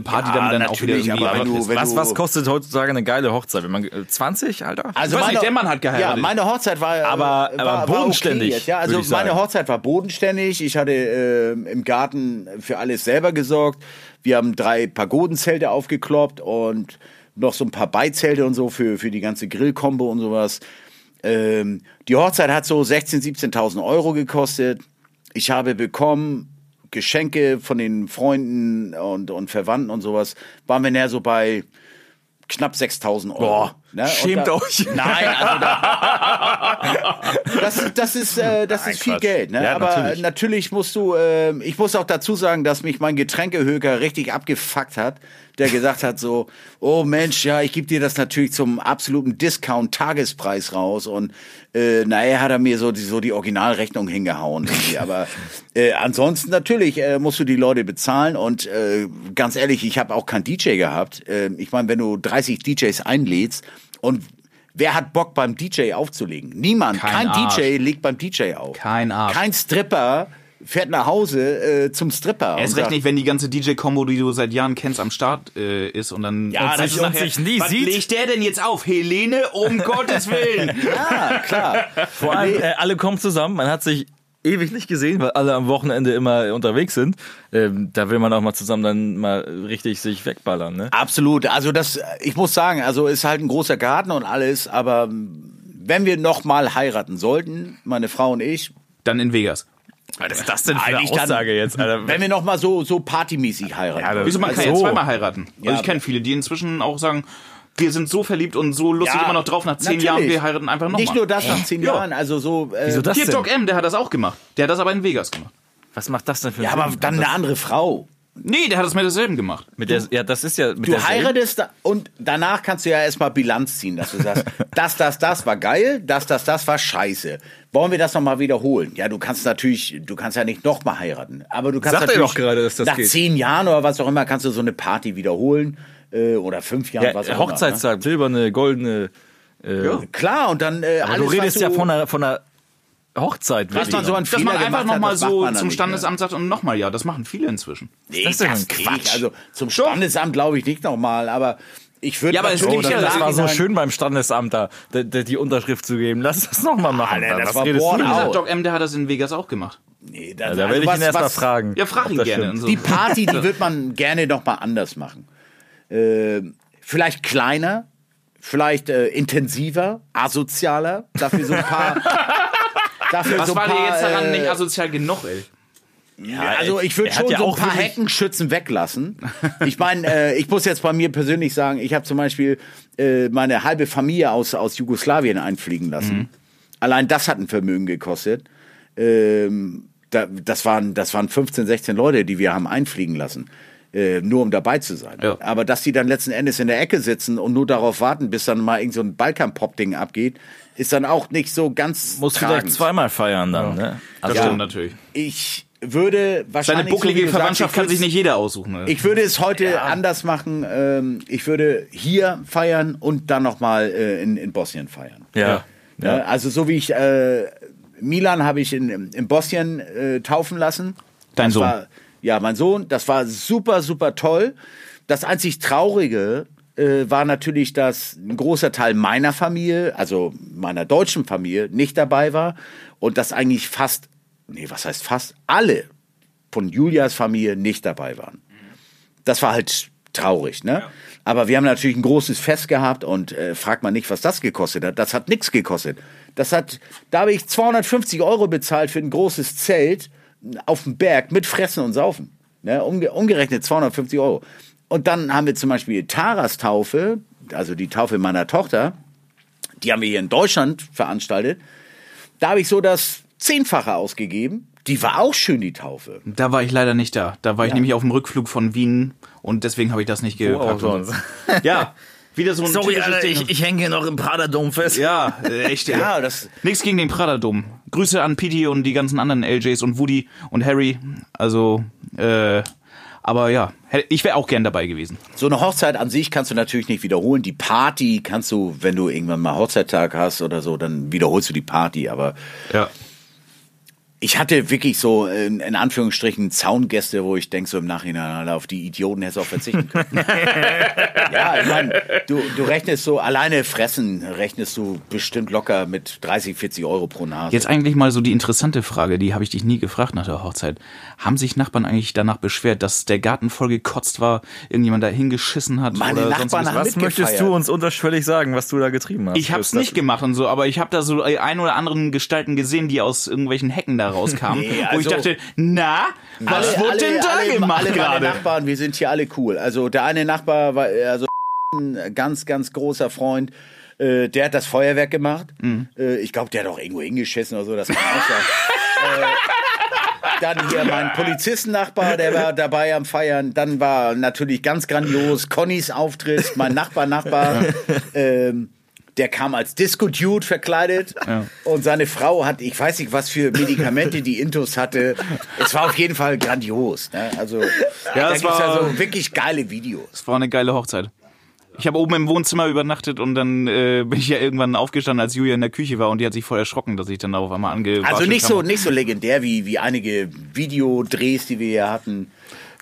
Party Ja, dann, dann auch wieder irgendwie aber wenn du- Was, was kostet heutzutage eine geile Hochzeit? Wenn man äh, 20, Alter? Also weiß nicht, der Mann hat geheiratet. Ja, meine Hochzeit war Aber- äh, aber war, bodenständig, War okay. Ja, also meine sagen. Hochzeit war bodenständig. Ich hatte äh, im Garten für alles selber gesorgt. Wir haben drei Pagodenzelte aufgekloppt und noch so ein paar Beizelte und so für für die ganze Grillkombo und sowas. Ähm, die Hochzeit hat so 16.000, 17.000 Euro gekostet. Ich habe bekommen Geschenke von den Freunden und, und Verwandten und sowas, waren wir näher so bei knapp 6000 Euro. Boah, Ne? Schämt da, euch. Nein, also da, das, das ist, äh, das ist viel Quatsch. Geld. Ne? Ja, Aber natürlich. natürlich. musst du, äh, ich muss auch dazu sagen, dass mich mein Getränkehöker richtig abgefuckt hat, der gesagt hat so, oh Mensch, ja, ich gebe dir das natürlich zum absoluten Discount-Tagespreis raus und äh, naja, hat er mir so die, so die Originalrechnung hingehauen. irgendwie. Aber äh, ansonsten natürlich äh, musst du die Leute bezahlen und äh, ganz ehrlich, ich habe auch keinen DJ gehabt. Äh, ich meine, wenn du 30 DJs einlädst und wer hat Bock beim DJ aufzulegen? Niemand. Kein Kein. DJ legt beim DJ auf. Kein Arsch. Kein Stripper fährt nach Hause äh, zum Stripper. Erst und recht nicht, wenn die ganze DJ-Kombo, die du seit Jahren kennst, am Start äh, ist und dann Ja, und das sich ist- und sich nie was sieht. legt der denn jetzt auf? Helene, um Gottes Willen. Ja, klar. Vor allem, äh, alle kommen zusammen, man hat sich ewig nicht gesehen, weil alle am Wochenende immer unterwegs sind. Ähm, da will man auch mal zusammen dann mal richtig sich wegballern, ne? Absolut. Also das, ich muss sagen, also ist halt ein großer Garten und alles, aber wenn wir noch mal heiraten sollten, meine Frau und ich, Dann in Vegas. Was ist das denn für eine Eigentlich dann- Aussage jetzt, Alter? wenn wir noch mal so so partymäßig heiraten. Ja, Wieso man kann ja so. zweimal heiraten? Also Ja. ich kenne viele, die inzwischen auch sagen, wir sind so verliebt und so lustig Ja, immer noch drauf nach zehn natürlich. Jahren, wir heiraten einfach nochmal. Nicht nur das nach zehn Ja. Jahren, also so. Äh, Wieso das Hier, denn? Doc M, der hat das auch gemacht. Der hat das aber in Vegas gemacht. Was macht das denn für Ja, einen aber dann eine andere Frau. Nee, der hat das mit derselben gemacht. mit der, ja, das ist ja mit Du derselben- heiratest da, und danach kannst du ja erstmal Bilanz ziehen, dass du sagst, das, das, das war geil, das, das, das war scheiße. Wollen wir das nochmal wiederholen? Ja, du kannst natürlich, du kannst ja nicht nochmal heiraten. Aber du kannst Sagt natürlich doch gerade, dass das nach geht. zehn Jahren oder was auch immer kannst du so eine Party wiederholen. Äh, oder fünf Jahren, ja, was auch immer. Hochzeitstag, silberne, goldene. Äh, Ne? Klar, und dann äh, aber alles, du redest was ja von einer, von einer Hochzeit. was man so Dass Fehler man einfach nochmal das so zum. Standesamt sagt und nochmal ja. Das machen viele inzwischen. Nee, das denn das Quatsch. Also zum Standesamt glaube ich nicht nochmal, aber ich würde Ja, aber es natürlich geht ja- Das war so schön beim Standesamt da, die, die, die Unterschrift zu geben. Lass das nochmal machen. Alter, das Was war denn? out. Doc M, der hat das in Vegas auch gemacht. Nee, Ja, das, da werde also ich was- ihn erst mal was- fragen. Ja, frag ihn das gerne. so. Die Party, die wird man gerne noch mal anders machen. Äh, vielleicht kleiner, vielleicht äh, intensiver, asozialer, dafür so ein paar. dafür Was so war dir paar, jetzt daran äh, nicht asozial genug, ey? Ja, also ich würde schon ja so ein paar Heckenschützen weglassen. Ich meine, äh, ich muss jetzt bei mir persönlich sagen, ich habe zum Beispiel äh, meine halbe Familie aus, aus Jugoslawien einfliegen lassen. Mhm. Allein das hat ein Vermögen gekostet. Ähm, da, das, waren, das waren 15, 16 Leute, die wir haben einfliegen lassen. Äh, nur um dabei zu sein. Ja. Aber dass die dann letzten Endes in der Ecke sitzen und nur darauf warten, bis dann mal irgend so ein Balkan-Pop-Ding abgeht, ist dann auch nicht so ganz Muss vielleicht zweimal feiern dann, ne? Das Also, stimmt natürlich. Ich würde wahrscheinlich... Seine so bucklige sagst, Verwandtschaft kann sich nicht jeder aussuchen. Ne? ich würde es heute anders machen. Ähm, ich würde hier feiern und dann nochmal äh, in, in Bosnien feiern. ja. Ja. Also so wie ich äh, Milan habe ich in, in Bosnien äh, taufen lassen. Dein das Sohn. War, ja, mein Sohn. Das war super, super toll. Das einzig Traurige äh, war natürlich, dass ein großer Teil meiner Familie, also meiner deutschen Familie, nicht dabei war und dass eigentlich fast, nee, was heißt fast, alle von Julias Familie nicht dabei waren. Das war halt traurig, ne? Aber wir haben natürlich ein großes Fest gehabt und äh, fragt man nicht, was das gekostet hat. Das hat nichts gekostet. Das hat, da habe ich 250 Euro bezahlt für ein großes Zelt auf dem Berg mit Fressen und Saufen. Ne? Umge umgerechnet 250 Euro. Und dann haben wir zum Beispiel Taras Taufe, also die Taufe meiner Tochter, die haben wir hier in Deutschland veranstaltet. Da habe ich so das Zehnfache ausgegeben. Die war auch schön, die Taufe. Da war ich leider nicht da. Da war ich nämlich auf dem Rückflug von Wien und deswegen habe ich das nicht gepackt. sonst. Ja, wieder so ein Sorry, Alter, Ding. ich, ich hänge hier noch im Prader-Dom fest. ja, äh, echt. Ja, das, Nichts gegen den Prada-Dom. Grüße an Petey und die ganzen anderen LJs und Woody und Harry. Also, äh, aber ja, ich wäre auch gern dabei gewesen. So eine Hochzeit an sich kannst du natürlich nicht wiederholen. Die Party kannst du, wenn du irgendwann mal Hochzeittag hast oder so, dann wiederholst du die Party. Aber Ja. Ich hatte wirklich so in, in Anführungsstrichen Zaungäste, wo ich denke so im Nachhinein, Alter, auf die Idioten hättest du auch verzichten können. ja, ich meine, du, du rechnest so, alleine fressen rechnest du bestimmt locker mit 30, 40 Euro pro Nase. Jetzt eigentlich mal so die interessante Frage, die habe ich dich nie gefragt nach der Hochzeit. Haben sich Nachbarn eigentlich danach beschwert, dass der Garten voll gekotzt war, irgendjemand da hingeschissen hat Meine oder Nachbarn sonst was? haben Was möchtest du uns unterschwellig sagen, was du da getrieben hast? Ich hab's Das- nicht gemacht und so, aber ich habe da so ein oder anderen Gestalten gesehen, die aus irgendwelchen Hecken da rauskamen, Nee, wo ich also- dachte, na, was wird denn da alle, gemacht alle gerade? Nachbarn, wir sind hier alle cool. Also der eine Nachbar war also ein ganz, ganz großer Freund. Äh, der hat das Feuerwerk gemacht. Mhm. Äh, ich glaube, der hat auch irgendwo hingeschissen oder so. Das kann auch sein. äh, dann hier mein Polizistennachbar, der war dabei am Feiern. Dann war natürlich ganz grandios Connys Auftritt, mein Nachbar, Nachbar. ähm, der kam als Disco-Dude verkleidet und seine Frau hat, ich weiß nicht, was für Medikamente die Intus hatte. Es war auf jeden Fall grandios. Ne? Also, da es gibt's war- also wirklich geile Videos. Es war eine geile Hochzeit. Ich habe oben im Wohnzimmer übernachtet und dann äh, bin ich ja irgendwann aufgestanden, als Julia in der Küche war und die hat sich voll erschrocken, dass ich dann da auf einmal ange Also nicht so, nicht so legendär wie, wie einige Videodrehs, die wir hier hatten.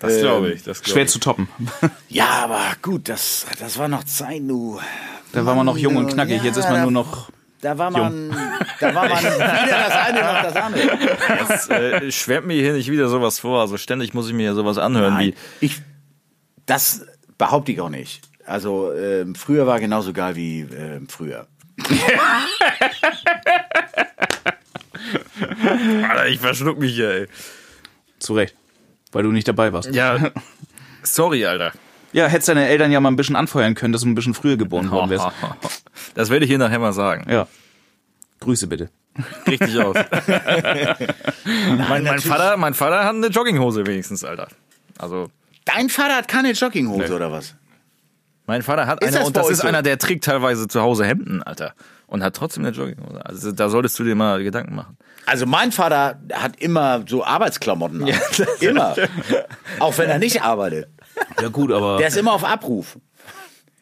Das glaube ich. Das glaub Schwer ich. zu toppen. Ja, aber gut, das, das war noch Zeit, du. Da war man noch jung und knackig, Ja, jetzt ist man da- nur noch. Da war man, da war man weder das eine noch das andere. Jetzt äh, schwärmt mir hier nicht wieder sowas vor. Also ständig muss ich mir ja sowas anhören Nein, wie. ich, das behaupte ich auch nicht. Also ähm, früher war genauso geil wie ähm, früher. Alter, ich verschluck mich hier, ey. Zu Recht. Weil du nicht dabei warst. Ja. Sorry, Alter. Ja, hättest deine Eltern ja mal ein bisschen anfeuern können, dass du ein bisschen früher geboren worden wärst. Das werde ich hier nachher mal sagen. Ja. Grüße bitte. Richtig aus. mein, mein, Vater, mein Vater hat eine Jogginghose wenigstens, Alter. Also, Dein Vater hat keine Jogginghose oder was? mein Vater hat Ist eine das und das ist so? einer, der trägt teilweise zu Hause Hemden, Alter. Und hat trotzdem eine Jogginghose. Also, da solltest du dir mal Gedanken machen. Also mein Vater hat immer so Arbeitsklamotten an. immer. Auch wenn er nicht arbeitet. Ja gut, aber Der ist immer auf Abruf.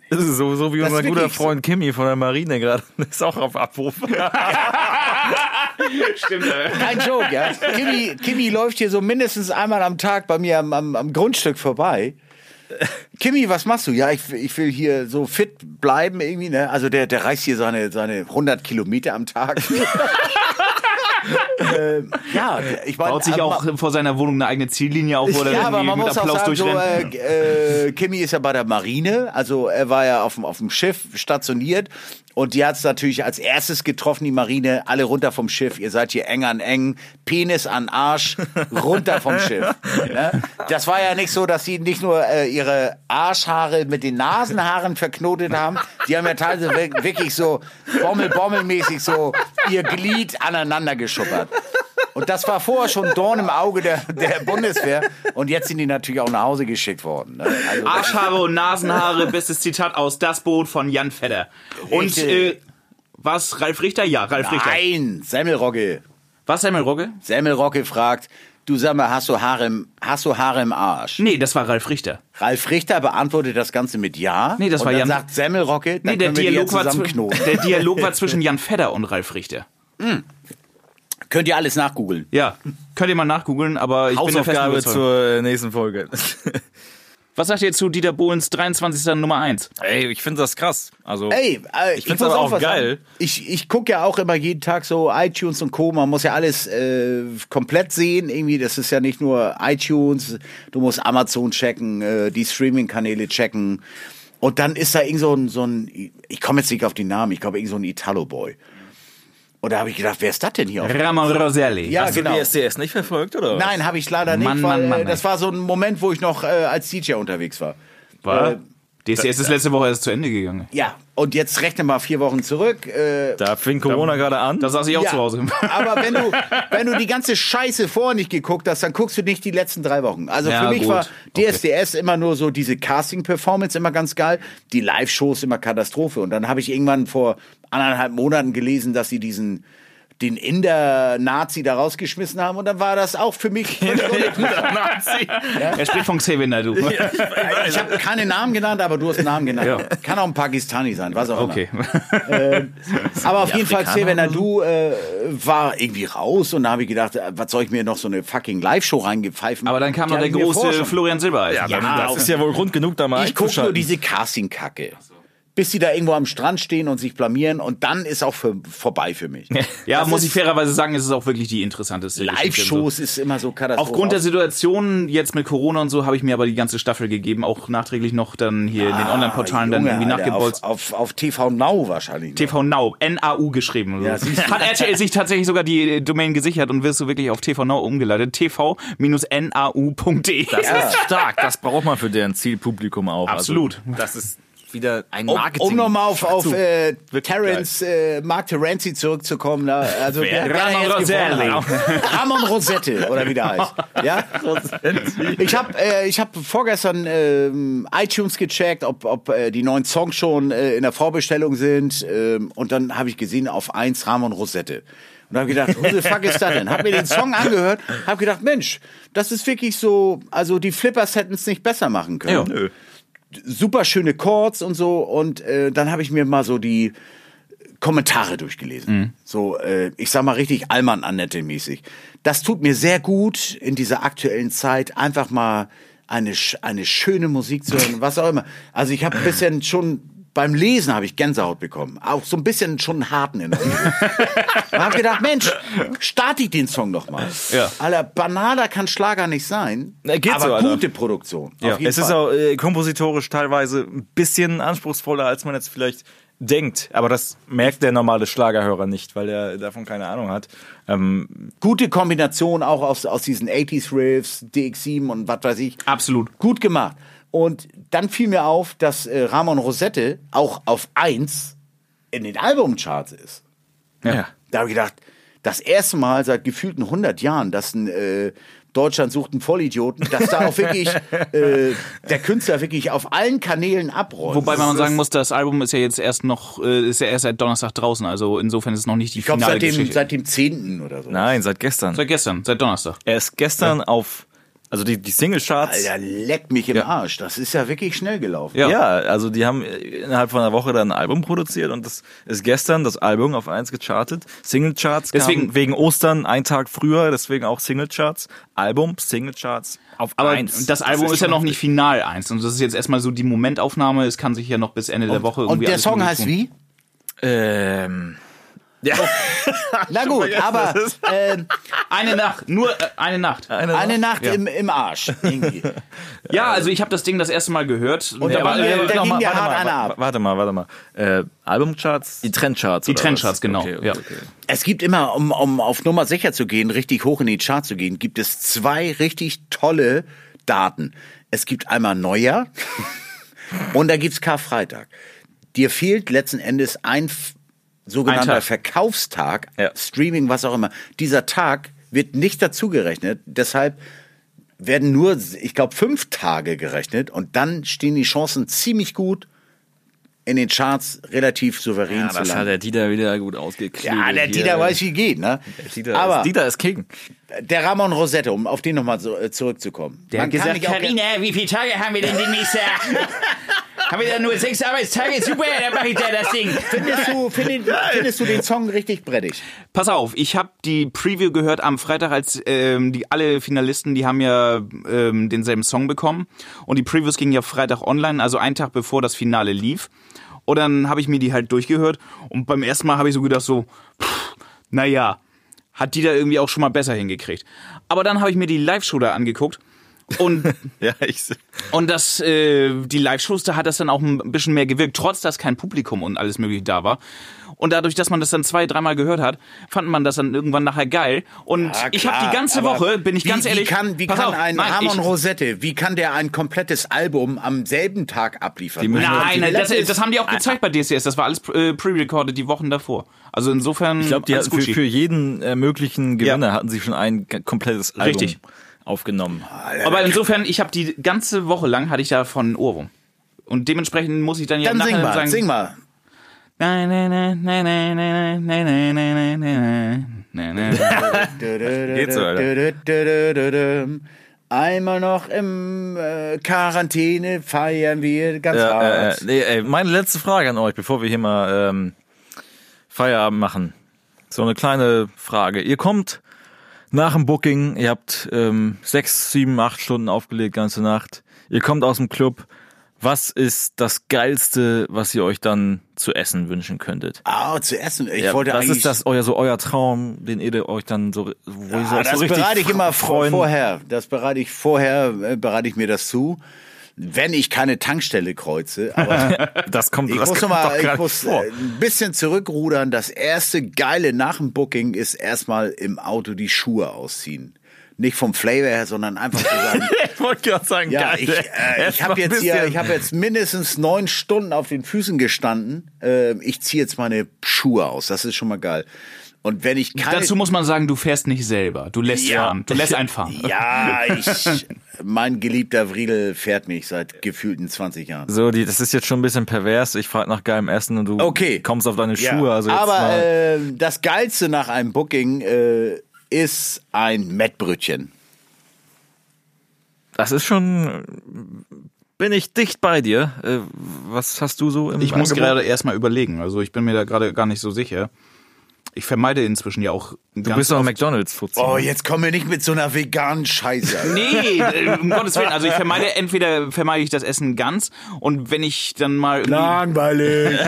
Das ist so, so wie Das unser guter wirklich so. Freund Kimi von der Marine gerade. Ist auch auf Abruf. stimmt. Kein Joke, ja. Kimi, Kimi läuft hier so mindestens einmal am Tag bei mir am, am, am Grundstück vorbei. Kimi, was machst du? Ja, ich, ich will hier so fit bleiben irgendwie, ne? Also der, der reist hier seine, seine 100 Kilometer am Tag. ähm, ja, ich meine, Baut sich auch vor seiner Wohnung eine eigene Ziellinie auf, wo er ja, aber irgendwie mit Applaus sagen, so, durchrennt. äh, äh, Kimi ist ja bei der Marine, also er war ja auf dem, auf dem Schiff stationiert und die hat es natürlich als erstes getroffen, die Marine, alle runter vom Schiff, ihr seid hier eng an eng, Penis an Arsch, runter vom Schiff. Ne? Das war ja nicht so, dass sie nicht nur äh, ihre Arschhaare mit den Nasenhaaren verknotet haben, die haben ja teilweise wir- wirklich so bommel-bommel-mäßig so ihr Glied aneinander geschuppert. Und das war vorher schon Dorn im Auge der, der Bundeswehr. Und jetzt sind die natürlich auch nach Hause geschickt worden. Ne? Also, Arschhaare und Nasenhaare, bestes Zitat aus Das Boot von Jan Fedder. Und äh, was, Ralf Richter? Ja, Ralf Richter. nein, Semmelrogge. Was, Samuel Rogge? Semmelrogge fragt, du sag mal, hast du Haare im, hast du Haare im Arsch? Nee, das war Ralf Richter. Ralf Richter beantwortet das Ganze mit Ja. Nee, das und war dann Jan- sagt Semmelrogge, dann Nee, der Dialog, war der Dialog war zwischen Jan Fedder und Ralf Richter. Könnt ihr alles nachgoogeln. Ja, könnt ihr mal nachgoogeln, aber ich bin Hausaufgabe Überzeugung. zur äh, nächsten Folge. Was sagt ihr zu Dieter Bohlens 23. Nummer 1? Ey, ich finde das krass. Also, Ey, äh, Ich muss aber auch geil. sagen. Ich, ich gucke ja auch immer jeden Tag so iTunes und Co. Man muss ja alles äh, komplett sehen. Irgendwie, das ist ja nicht nur iTunes. Du musst Amazon checken, äh, die Streaming-Kanäle checken. Und dann ist da irgend so ein, so ein ich komme jetzt nicht auf den Namen, ich glaube irgend so ein Italo-Boy. Und da habe ich gedacht, wer ist das denn hier? auf- Ramon Roselli. Ja, hast du genau. die SDS nicht verfolgt, oder? Nein, habe ich leider nicht, Mann, weil Mann, Mann, äh, das ey. war so ein Moment, wo ich noch äh, als DJ unterwegs war. War? DSDS ist letzte Woche erst zu Ende gegangen. ja, und jetzt rechne mal vier Wochen zurück. Äh, Da fing Corona gerade an. Da saß ich auch Ja, zu Hause. Aber wenn du, wenn du die ganze Scheiße vorher nicht geguckt hast, dann guckst du nicht die letzten drei Wochen. Also Ja, für mich gut. war DSDS immer nur so diese Casting-Performance immer ganz geil, die Live-Shows immer Katastrophe. Und dann habe ich irgendwann vor anderthalb Monaten gelesen, dass sie diesen den Inder-Nazi da rausgeschmissen haben und dann war das auch für mich. Nazi. Er spricht von Xavier Naidu. Ich habe keine Namen genannt, aber du hast einen Namen genannt. Ja. Kann auch ein Pakistani sein, was auch Okay. immer. Aber auf jeden Fall, Afrikaner Xavier Naidu äh, war irgendwie raus und da habe ich gedacht, äh, was soll ich mir noch so eine fucking Live-Show reingepfeifen? Aber dann kam noch der ich große Florian Silbereisen. Ja, Ja, das ist ja wohl Grund genug, da mal Ich gucke nur diese Casting-Kacke. Bis sie da irgendwo am Strand stehen und sich blamieren und dann ist auch für, vorbei für mich. Ja, Das muss ich fairerweise sagen, es ist auch wirklich die interessanteste Geschichte und so. Live-Shows ist immer so katastrophal. Aufgrund der Situation jetzt mit Corona und so habe ich mir aber die ganze Staffel gegeben, auch nachträglich noch dann hier in den Online-Portalen dann Ah, irgendwie nachgebolzt. auf, auf, auf TV Now wahrscheinlich. noch. TV Now, N-A-U geschrieben. Ja. Hat RTL sich tatsächlich sogar die Domain gesichert und wirst du wirklich auf TV Now umgeleitet. tv-nau.de. Das ist stark. Das braucht man für deren Zielpublikum auch. Absolut. Also, das ist wieder ein Um, Marketing. um nochmal auf, auf äh, Terence äh, Mark Terenzi zurückzukommen. Da, also Wer? wer Ramon Roselli. hat. Ramon Rosette oder wie der heißt. Ja? Ich habe äh, ich hab vorgestern ähm, iTunes gecheckt, ob, ob äh, die neuen Songs schon äh, in der Vorbestellung sind. Ähm, und dann habe ich gesehen, auf eins Ramon Rosette. Und habe gedacht, who the fuck ist das denn? Hab mir den Song angehört, habe gedacht, Mensch, das ist wirklich so, also die Flippers hätten es nicht besser machen können Ja. Nö. Super schöne Chords und so. Und äh, dann habe ich mir mal so die Kommentare durchgelesen. So, äh, ich sag mal richtig Allmann Annette mäßig. Das tut mir sehr gut in dieser aktuellen Zeit einfach mal eine eine schöne Musik zu hören, was auch immer. Also ich habe ein bisschen schon beim Lesen habe ich Gänsehaut bekommen, auch so ein bisschen schon einen harten in der Und habe gedacht, Mensch, starte ich den Song noch mal. Ja. Alter, banaler kann Schlager nicht sein, Na, geht aber so, Alter. gute Produktion. Ja. Es ist Fall. auch äh, kompositorisch teilweise ein bisschen anspruchsvoller, als man jetzt vielleicht denkt. Aber das merkt der normale Schlagerhörer nicht, weil er davon keine Ahnung hat. Ähm, gute Kombination auch aus, aus diesen 80s Riffs, DX7 und was weiß ich. Absolut. Gut gemacht. Und dann fiel mir auf, dass äh, Ramon Rosette auch auf 1 in den Albumcharts ist. ja. Da habe ich gedacht, das erste Mal seit gefühlten 100 Jahren, dass ein äh, Deutschland sucht einen Vollidioten, dass da auch wirklich äh, der Künstler wirklich auf allen Kanälen abrollt. Wobei man sagen muss, das Album ist ja jetzt erst noch, äh, ist ja erst seit Donnerstag draußen, also insofern ist es noch nicht die ich glaube finale seit dem, Geschichte. seit dem 10. oder so. Nein, seit gestern. Seit gestern, seit Donnerstag. Er ist gestern auf, also die, die Single-Charts. Alter, leck mich im Ja. Arsch. Das ist ja wirklich schnell gelaufen. Ja. Ja. also die haben innerhalb von einer Woche dann ein Album produziert und das ist gestern das Album auf eins gechartet. Singlecharts Deswegen- deswegen wegen Ostern ein Tag früher, deswegen auch Singlecharts. Album, Singlecharts auf Aber eins. das Album ist, ja schon noch nicht final eins. Und das ist jetzt erstmal so die Momentaufnahme. Es kann sich ja noch bis Ende der Woche irgendwie Und der alles Song heißt tun. wie? Ähm, ja. Na gut, aber ähm, Eine Nacht, nur äh, eine Nacht. Eine, eine Nacht Ja. im, im Arsch. Irgendwie. Ja, also ich habe das Ding das erste Mal gehört. Und da der- äh, da ging mal, warte hart mal, einer ab. Warte mal, warte mal. Äh, Albumcharts? Die Trendcharts. Die Trendcharts, was? genau, Okay, okay, ja. okay. Es gibt immer, um, um auf Nummer sicher zu gehen, richtig hoch in die Charts zu gehen, gibt es zwei richtig tolle Daten. Es gibt einmal Neujahr und da gibt's Karfreitag. Dir fehlt letzten Endes ein sogenannter. Verkaufstag, Ja. Streaming, was auch immer. Dieser Tag wird nicht dazugerechnet, deshalb werden nur, ich glaube, fünf Tage gerechnet und dann stehen die Chancen ziemlich gut, in den Charts relativ souverän Ja, zu das landen. hat der Dieter wieder gut ausgeklügelt. Ja, der hier. Dieter weiß, wie geht, ne? Der Dieter, Aber ist, Dieter ist King. der Ramon Rosette, um auf den nochmal so, äh, zurückzukommen. Der hat gesagt, Carina, wie viele Tage haben wir denn demnächst? haben wir da nur sechs Arbeitstage? Super, dann mache ich da das Ding. findest, du, findest, findest du den Song richtig brettig? Pass auf, ich habe die Preview gehört am Freitag, als ähm, die alle Finalisten, die haben ja ähm, denselben Song bekommen. Und die Previews gingen ja Freitag online, also einen Tag bevor das Finale lief. Und dann habe ich mir die halt durchgehört. Und beim ersten Mal habe ich so gedacht, so, pff, naja, hat die da irgendwie auch schon mal besser hingekriegt. Aber dann habe ich mir die Live-Show da angeguckt. Und Ja, ich. und das, äh, die Live-Shows, da hat das dann auch ein bisschen mehr gewirkt, trotz dass kein Publikum und alles mögliche da war. Und dadurch, dass man das dann zwei, dreimal gehört hat, fand man das dann irgendwann nachher geil. Und Ja, ich habe die ganze Woche, bin ich wie, ganz ehrlich, Wie kann, wie pass kann auf, ein nein, Ramon ich, Rosette, wie kann der ein komplettes Album am selben Tag abliefern? Nein, nein, das, das haben die auch gezeigt bei DCS. Das war alles äh, pre-recorded die Wochen davor. Also insofern. Ich glaube, die alles hatten für, für jeden äh, möglichen Gewinner hatten sie schon ein komplettes Album Richtig aufgenommen. Alter. Aber insofern, ich habe die ganze Woche lang hatte ich davon von Ohrwurm. Und dementsprechend muss ich dann ja dann nachher sing mal, sagen, sing mal. Geht's so, Alter. Einmal noch im äh, Quarantäne feiern wir ganz ja, hart. Äh, nee, ey, meine letzte Frage an euch, bevor wir hier mal ähm, Feierabend machen. So eine kleine Frage. Ihr kommt nach dem Booking, ihr habt ähm, sechs, sieben, acht Stunden aufgelegt, ganze Nacht. Ihr kommt aus dem Club. Was ist das Geilste, was ihr euch dann zu essen wünschen könntet? Ah, zu essen. Ich Ja, wollte was eigentlich. ist das euer so euer Traum, den ihr euch dann so, wo ihr so, Ah, so das richtig bereite ich immer freuen? vorher. Das bereite ich vorher, äh, bereite ich mir das zu. Wenn ich keine Tankstelle kreuze, aber Das kommt, ich das muss kommt mal, ich muss nicht vor. äh, ein bisschen zurückrudern. Das erste geile nach dem Booking ist erstmal im Auto die Schuhe ausziehen. Nicht vom Flavor her, sondern einfach zu sagen, ich wollte gerade sagen, Ja, geil. ich, äh, ich habe jetzt hier, ich habe jetzt mindestens neun Stunden auf den Füßen gestanden. Äh, ich ziehe jetzt meine Schuhe aus. Das ist schon mal geil. Und wenn ich keine, Dazu muss man sagen, du fährst nicht selber. Du lässt Ja. fahren. Du lässt einfahren. ja, ich, mein geliebter Vriedel fährt mich seit gefühlten 20 Jahren. So, die, das ist jetzt schon ein bisschen pervers. Ich frage nach geilem Essen und du Okay. kommst auf deine Ja, Schuhe. Also jetzt aber mal, äh, das geilste nach einem Booking äh, ist ein Mettbrötchen. das ist schon. Bin ich dicht bei dir? Äh, was hast du so im Ich muss Angebot? gerade erstmal überlegen. Also ich bin mir da gerade gar nicht so sicher. Ich vermeide inzwischen ja auch. Du bist doch McDonalds Fuzzi. Oh, jetzt komm mir nicht mit so einer veganen Scheiße. Nee, äh, um Gottes Willen. Also ich vermeide, entweder vermeide ich das Essen ganz und wenn ich dann mal Langweilig.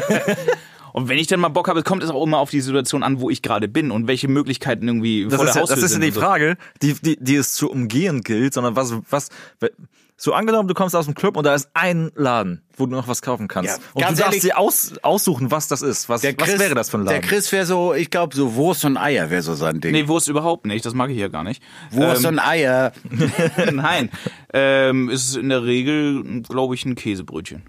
und wenn ich dann mal Bock habe, kommt es auch immer auf die Situation an, wo ich gerade bin und welche Möglichkeiten irgendwie das vor ist, der ja, das Haustür ist ja die. Frage, die, die, die es zu umgehen gilt, sondern was, was, so angenommen, du kommst aus dem Club und da ist ein Laden, wo du noch was kaufen kannst. Ja, und du darfst dir aus, aussuchen, was das ist. Was, was wäre das für ein Laden? Der Chris wäre so, ich glaube, so Wurst und Eier wäre so sein Ding. Nee, Wurst überhaupt nicht. Das mag ich ja gar nicht. Wurst ähm, und Eier. Nein. Ähm, es ist in der Regel, glaube ich, ein Käsebrötchen.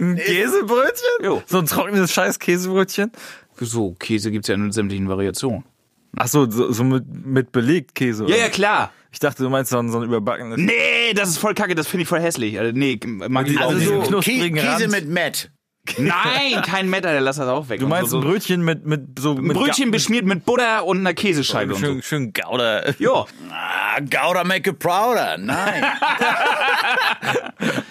ein Käsebrötchen? Jo. So ein trockenes scheiß Käsebrötchen? So, Käse gibt's ja in sämtlichen Variationen. Ach so, so, so mit, mit belegt Käse. Ja, oder? ja, klar. Ich dachte, du meinst so ein, so ein überbackenes. Nee, das ist voll kacke, das finde ich voll hässlich. Also, nee, mag ich Also auch so- nicht. So knusprigen Kä Käse Rand. mit Matt. Nein, kein Metter, der lass das auch weg. Du meinst so, ein Brötchen mit, mit so ein mit Brötchen Ga- beschmiert mit Butter und einer Käsescheibe und so. schön, schön Gouda. Ja, Ah, Gouda make it prouder. Nein.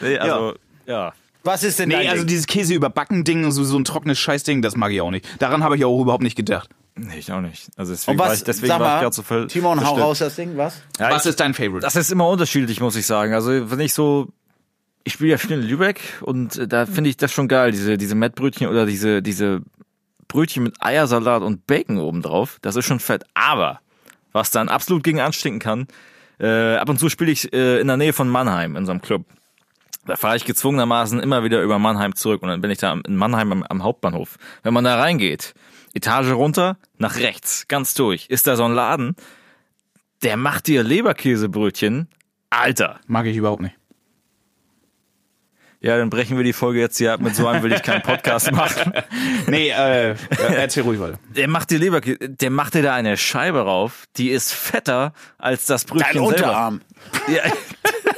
Nee, also, ja. Was ist denn nee, dein also Ding? dieses Käse überbacken Ding, so, so ein trockenes Scheißding, das mag ich auch nicht. Daran habe ich auch überhaupt nicht gedacht. Nee, ich auch nicht. Also deswegen Und war was, ich, deswegen sag war ich mal, gerade so voll. Timon, hau raus das Ding, was? Ja, Was ich, ist dein Favorite? das ist immer unterschiedlich, muss ich sagen. Also wenn ich so, ich spiele ja viel in Lübeck und äh, da finde ich das schon geil, diese, diese Mettbrötchen oder diese, diese Brötchen mit Eiersalat und Bacon obendrauf. Das ist schon fett. Aber, was dann absolut gegen anstinken kann, äh, ab und zu spiele ich äh, in der Nähe von Mannheim in so einem Club. Da fahre ich gezwungenermaßen immer wieder über Mannheim zurück und dann bin ich da in Mannheim am, am Hauptbahnhof. Wenn man da reingeht, Etage runter, nach rechts, ganz durch, ist da so ein Laden, der macht dir Leberkäsebrötchen. Alter. mag ich überhaupt nicht. Ja, dann brechen wir die Folge jetzt hier ab. Mit so einem will ich keinen Podcast machen. Nee, äh, erzähl ruhig weiter. Der macht dir Leberkäse, der macht dir da eine Scheibe rauf, die ist fetter als das Brötchen Dein selber. Unterarm. Ja.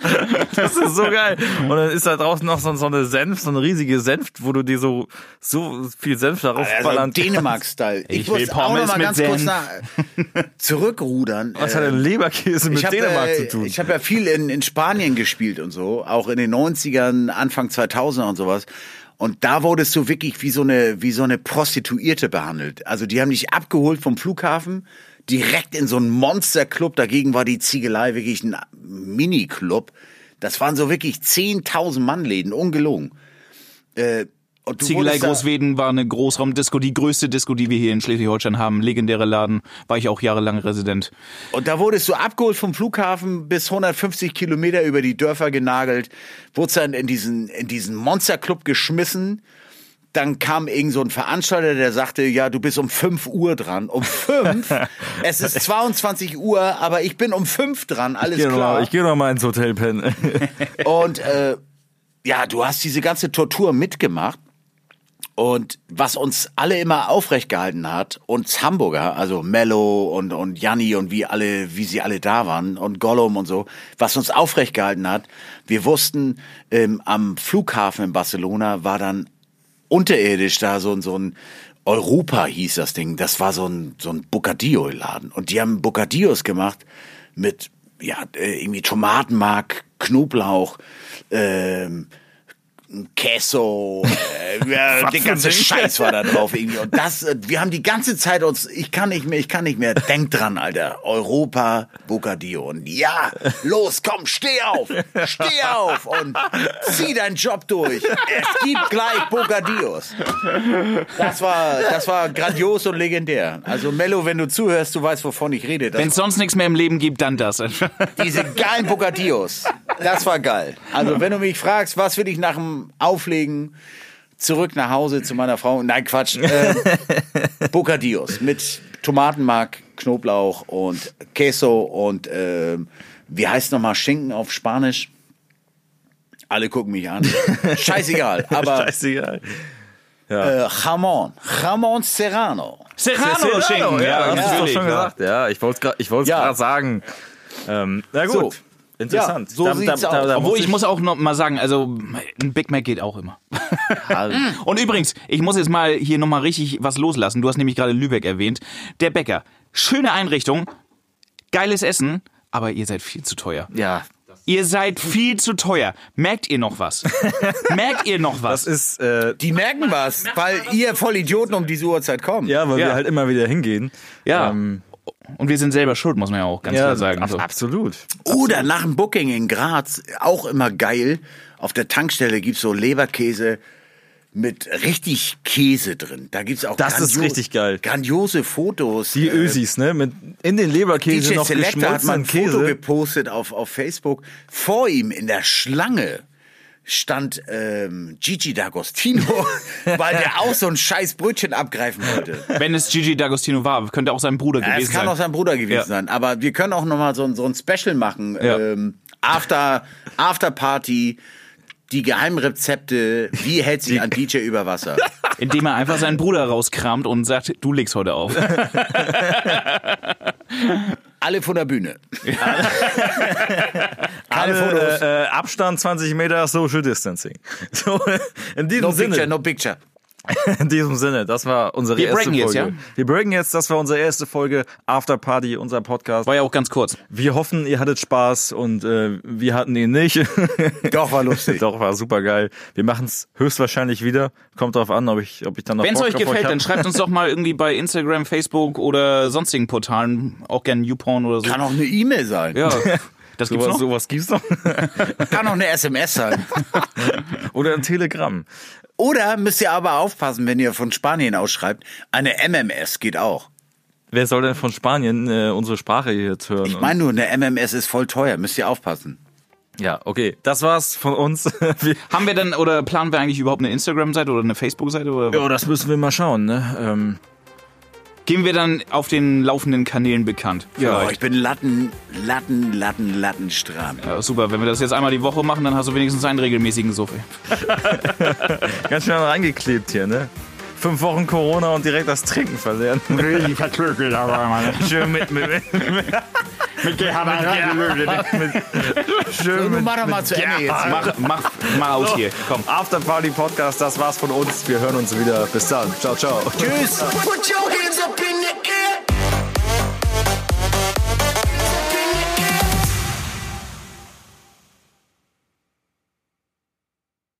Das ist so geil. Und dann ist da draußen noch so, so eine Senf, so eine riesige Senf, wo du dir so, so viel Senf darauf Also ballern Dänemark-Style. Ich, Ich will muss auch noch Pommes mal mit ganz kurz Senf. nach, zurückrudern. Was hat denn Leberkäse mit hab, Dänemark äh, zu tun? Ich habe ja viel in, in Spanien gespielt und so, auch in den 90ern, Anfang 2000er und sowas. Und da wurdest du wirklich wie so eine wie so eine Prostituierte behandelt. Also die haben dich abgeholt vom Flughafen, direkt in so einen Monsterclub. Dagegen war die Ziegelei wirklich ein Mini-Club. Das waren so wirklich 10.000 Mann-Läden, ungelogen. Äh, Ziegelei Großweden war eine Großraumdisco, die größte Disco, die wir hier in Schleswig-Holstein haben. Legendäre Laden, war ich auch jahrelang Resident. Und da wurdest du abgeholt vom Flughafen bis 150 Kilometer über die Dörfer genagelt, wurdest dann in diesen, in diesen Monsterclub geschmissen. Dann kam irgend so ein Veranstalter, der sagte, ja, du bist um 5 Uhr dran. Um 5? es ist 22 Uhr, aber ich bin um 5 dran, alles Ich noch klar. mal- ich gehe noch mal ins Hotel pennen. Und äh, ja, du hast diese ganze Tortur mitgemacht. Und was uns alle immer aufrecht gehalten hat, uns Hamburger, also Mello und, und Janni und wie alle, wie sie alle da waren und Gollum und so, was uns aufrecht gehalten hat, wir wussten, ähm, am Flughafen in Barcelona war dann unterirdisch da so, ein- so ein Europa hieß das Ding. Das war so ein, so ein Bocadillo-Laden. Und die haben Bocadillos gemacht mit, ja, äh, irgendwie Tomatenmark, Knoblauch, ähm, Queso, äh, ja, der ganze Scheiß war da drauf irgendwie. Und das, äh, wir haben die ganze Zeit uns, ich kann nicht mehr, ich kann nicht mehr, denk dran, Alter, Europa, Bocadillo. Und ja, los, komm, steh auf, steh auf und zieh deinen Job durch. Es gibt gleich Bocadillos. Das war, das war grandios und legendär. Also Mello, wenn du zuhörst, du weißt, wovon ich rede. Wenn es sonst nichts mehr im Leben gibt, dann das. diese geilen Bocadillos. Das war geil. Also wenn du mich fragst, was will ich nach dem Auflegen zurück nach Hause zu meiner Frau? Nein, Quatsch. Äh, Bocadillos mit Tomatenmark, Knoblauch und Queso und ähm, wie heißt nochmal Schinken auf Spanisch? Alle gucken mich an. Scheißegal. Aber Scheißegal. äh, Jamon. Jamon Serrano. Serrano Schinken, ja, ja, das hast du doch schon ja. gesagt. Ja, ich wollte es gerade Ja. sagen. Ähm, na gut. So. Interessant. Ja, so sieht's aus. Obwohl ich muss auch noch mal sagen, also ein Big Mac geht auch immer. Und übrigens, ich muss jetzt mal hier noch mal richtig was loslassen. Du hast nämlich gerade Lübeck erwähnt. Der Bäcker, schöne Einrichtung, geiles Essen, aber ihr seid viel zu teuer. Ja, Ihr seid viel zu teuer. Merkt ihr noch was? Merkt ihr noch was? das ist, äh, Die merken was, weil ihr Vollidioten um diese Uhrzeit kommt. ja, weil Ja. wir halt immer wieder hingehen. ja. Ähm, Und wir sind selber schuld, muss man ja auch ganz ja, klar sagen. ab- So. absolut. Oder nach dem Booking in Graz, auch immer geil. Auf der Tankstelle gibt's so Leberkäse mit richtig Käse drin. Da gibt's auch Das ist richtig geil. grandiose Fotos. Die Äh, Ösis, ne? Mit in den Leberkäse DJ noch Selector hat mal ein geschmolzenen Foto Käse. gepostet auf, auf Facebook. Vor ihm in der Schlange stand ähm, Gigi D'Agostino, weil der auch so ein scheiß Brötchen abgreifen wollte. Wenn es Gigi D'Agostino war, könnte auch sein Bruder Ja, gewesen es kann sein. auch sein Bruder gewesen Ja. sein. Aber wir können auch noch mal so, ein- so ein Special machen. Ja. Ähm, After, After Party, die Geheimrezepte, wie hält sich ein DJ über Wasser? Indem er einfach seinen Bruder rauskramt und sagt, du legst heute auf. Alle von der Bühne. Fotos. Alle, äh, äh, Abstand 20 Meter Social Distancing. So, in diesem no Sinne. picture, no picture. In diesem Sinne, das war unsere Wir erste breaken jetzt, Folge. ja? Wir breaken jetzt, das war unsere erste Folge After Party, unser Podcast. War ja auch ganz kurz. Wir hoffen, ihr hattet Spaß und äh, wir hatten ihn nicht. Doch, war lustig. Doch, war super geil. Wir machen es höchstwahrscheinlich wieder. Kommt drauf an, ob ich, ob ich dann noch Wenn es euch gefällt, hab. dann schreibt uns doch mal irgendwie bei Instagram, Facebook oder sonstigen Portalen, auch gerne YouPorn oder so. Kann auch eine E-Mail sein. ja, das gibt's Sowas, noch. sowas gibt's noch. Kann auch eine SMS sein. Oder ein Telegramm. Oder müsst ihr aber aufpassen, wenn ihr von Spanien ausschreibt, eine MMS geht auch. Wer soll denn von Spanien äh, unsere Sprache hier jetzt hören? Ich meine nur, eine MMS ist voll teuer, müsst ihr aufpassen. ja, okay. Das war's von uns. wir, Haben wir dann oder planen wir eigentlich überhaupt eine Instagram-Seite oder eine Facebook-Seite? Oder ja, das müssen wir mal schauen. Ne? Ähm, Geben wir dann auf den laufenden Kanälen bekannt? Ja, Vielleicht. ich bin Latten, Latten, Latten, Lattenstramm. Ja, super. Wenn wir das jetzt einmal die Woche machen, dann hast du wenigstens einen regelmäßigen Suff. ganz schön reingeklebt hier, ne? Fünf Wochen Corona und direkt das Trinken verlernt. Richtig verklökelt, aber Schön mit, mit, mit, mit So, nun mach doch mal zu Ende jetzt. Mach, mach, mach aus hier. Komm. After Party Podcast, das war's von uns. Wir hören uns wieder. Bis dann. Ciao, ciao. Tschüss. Put your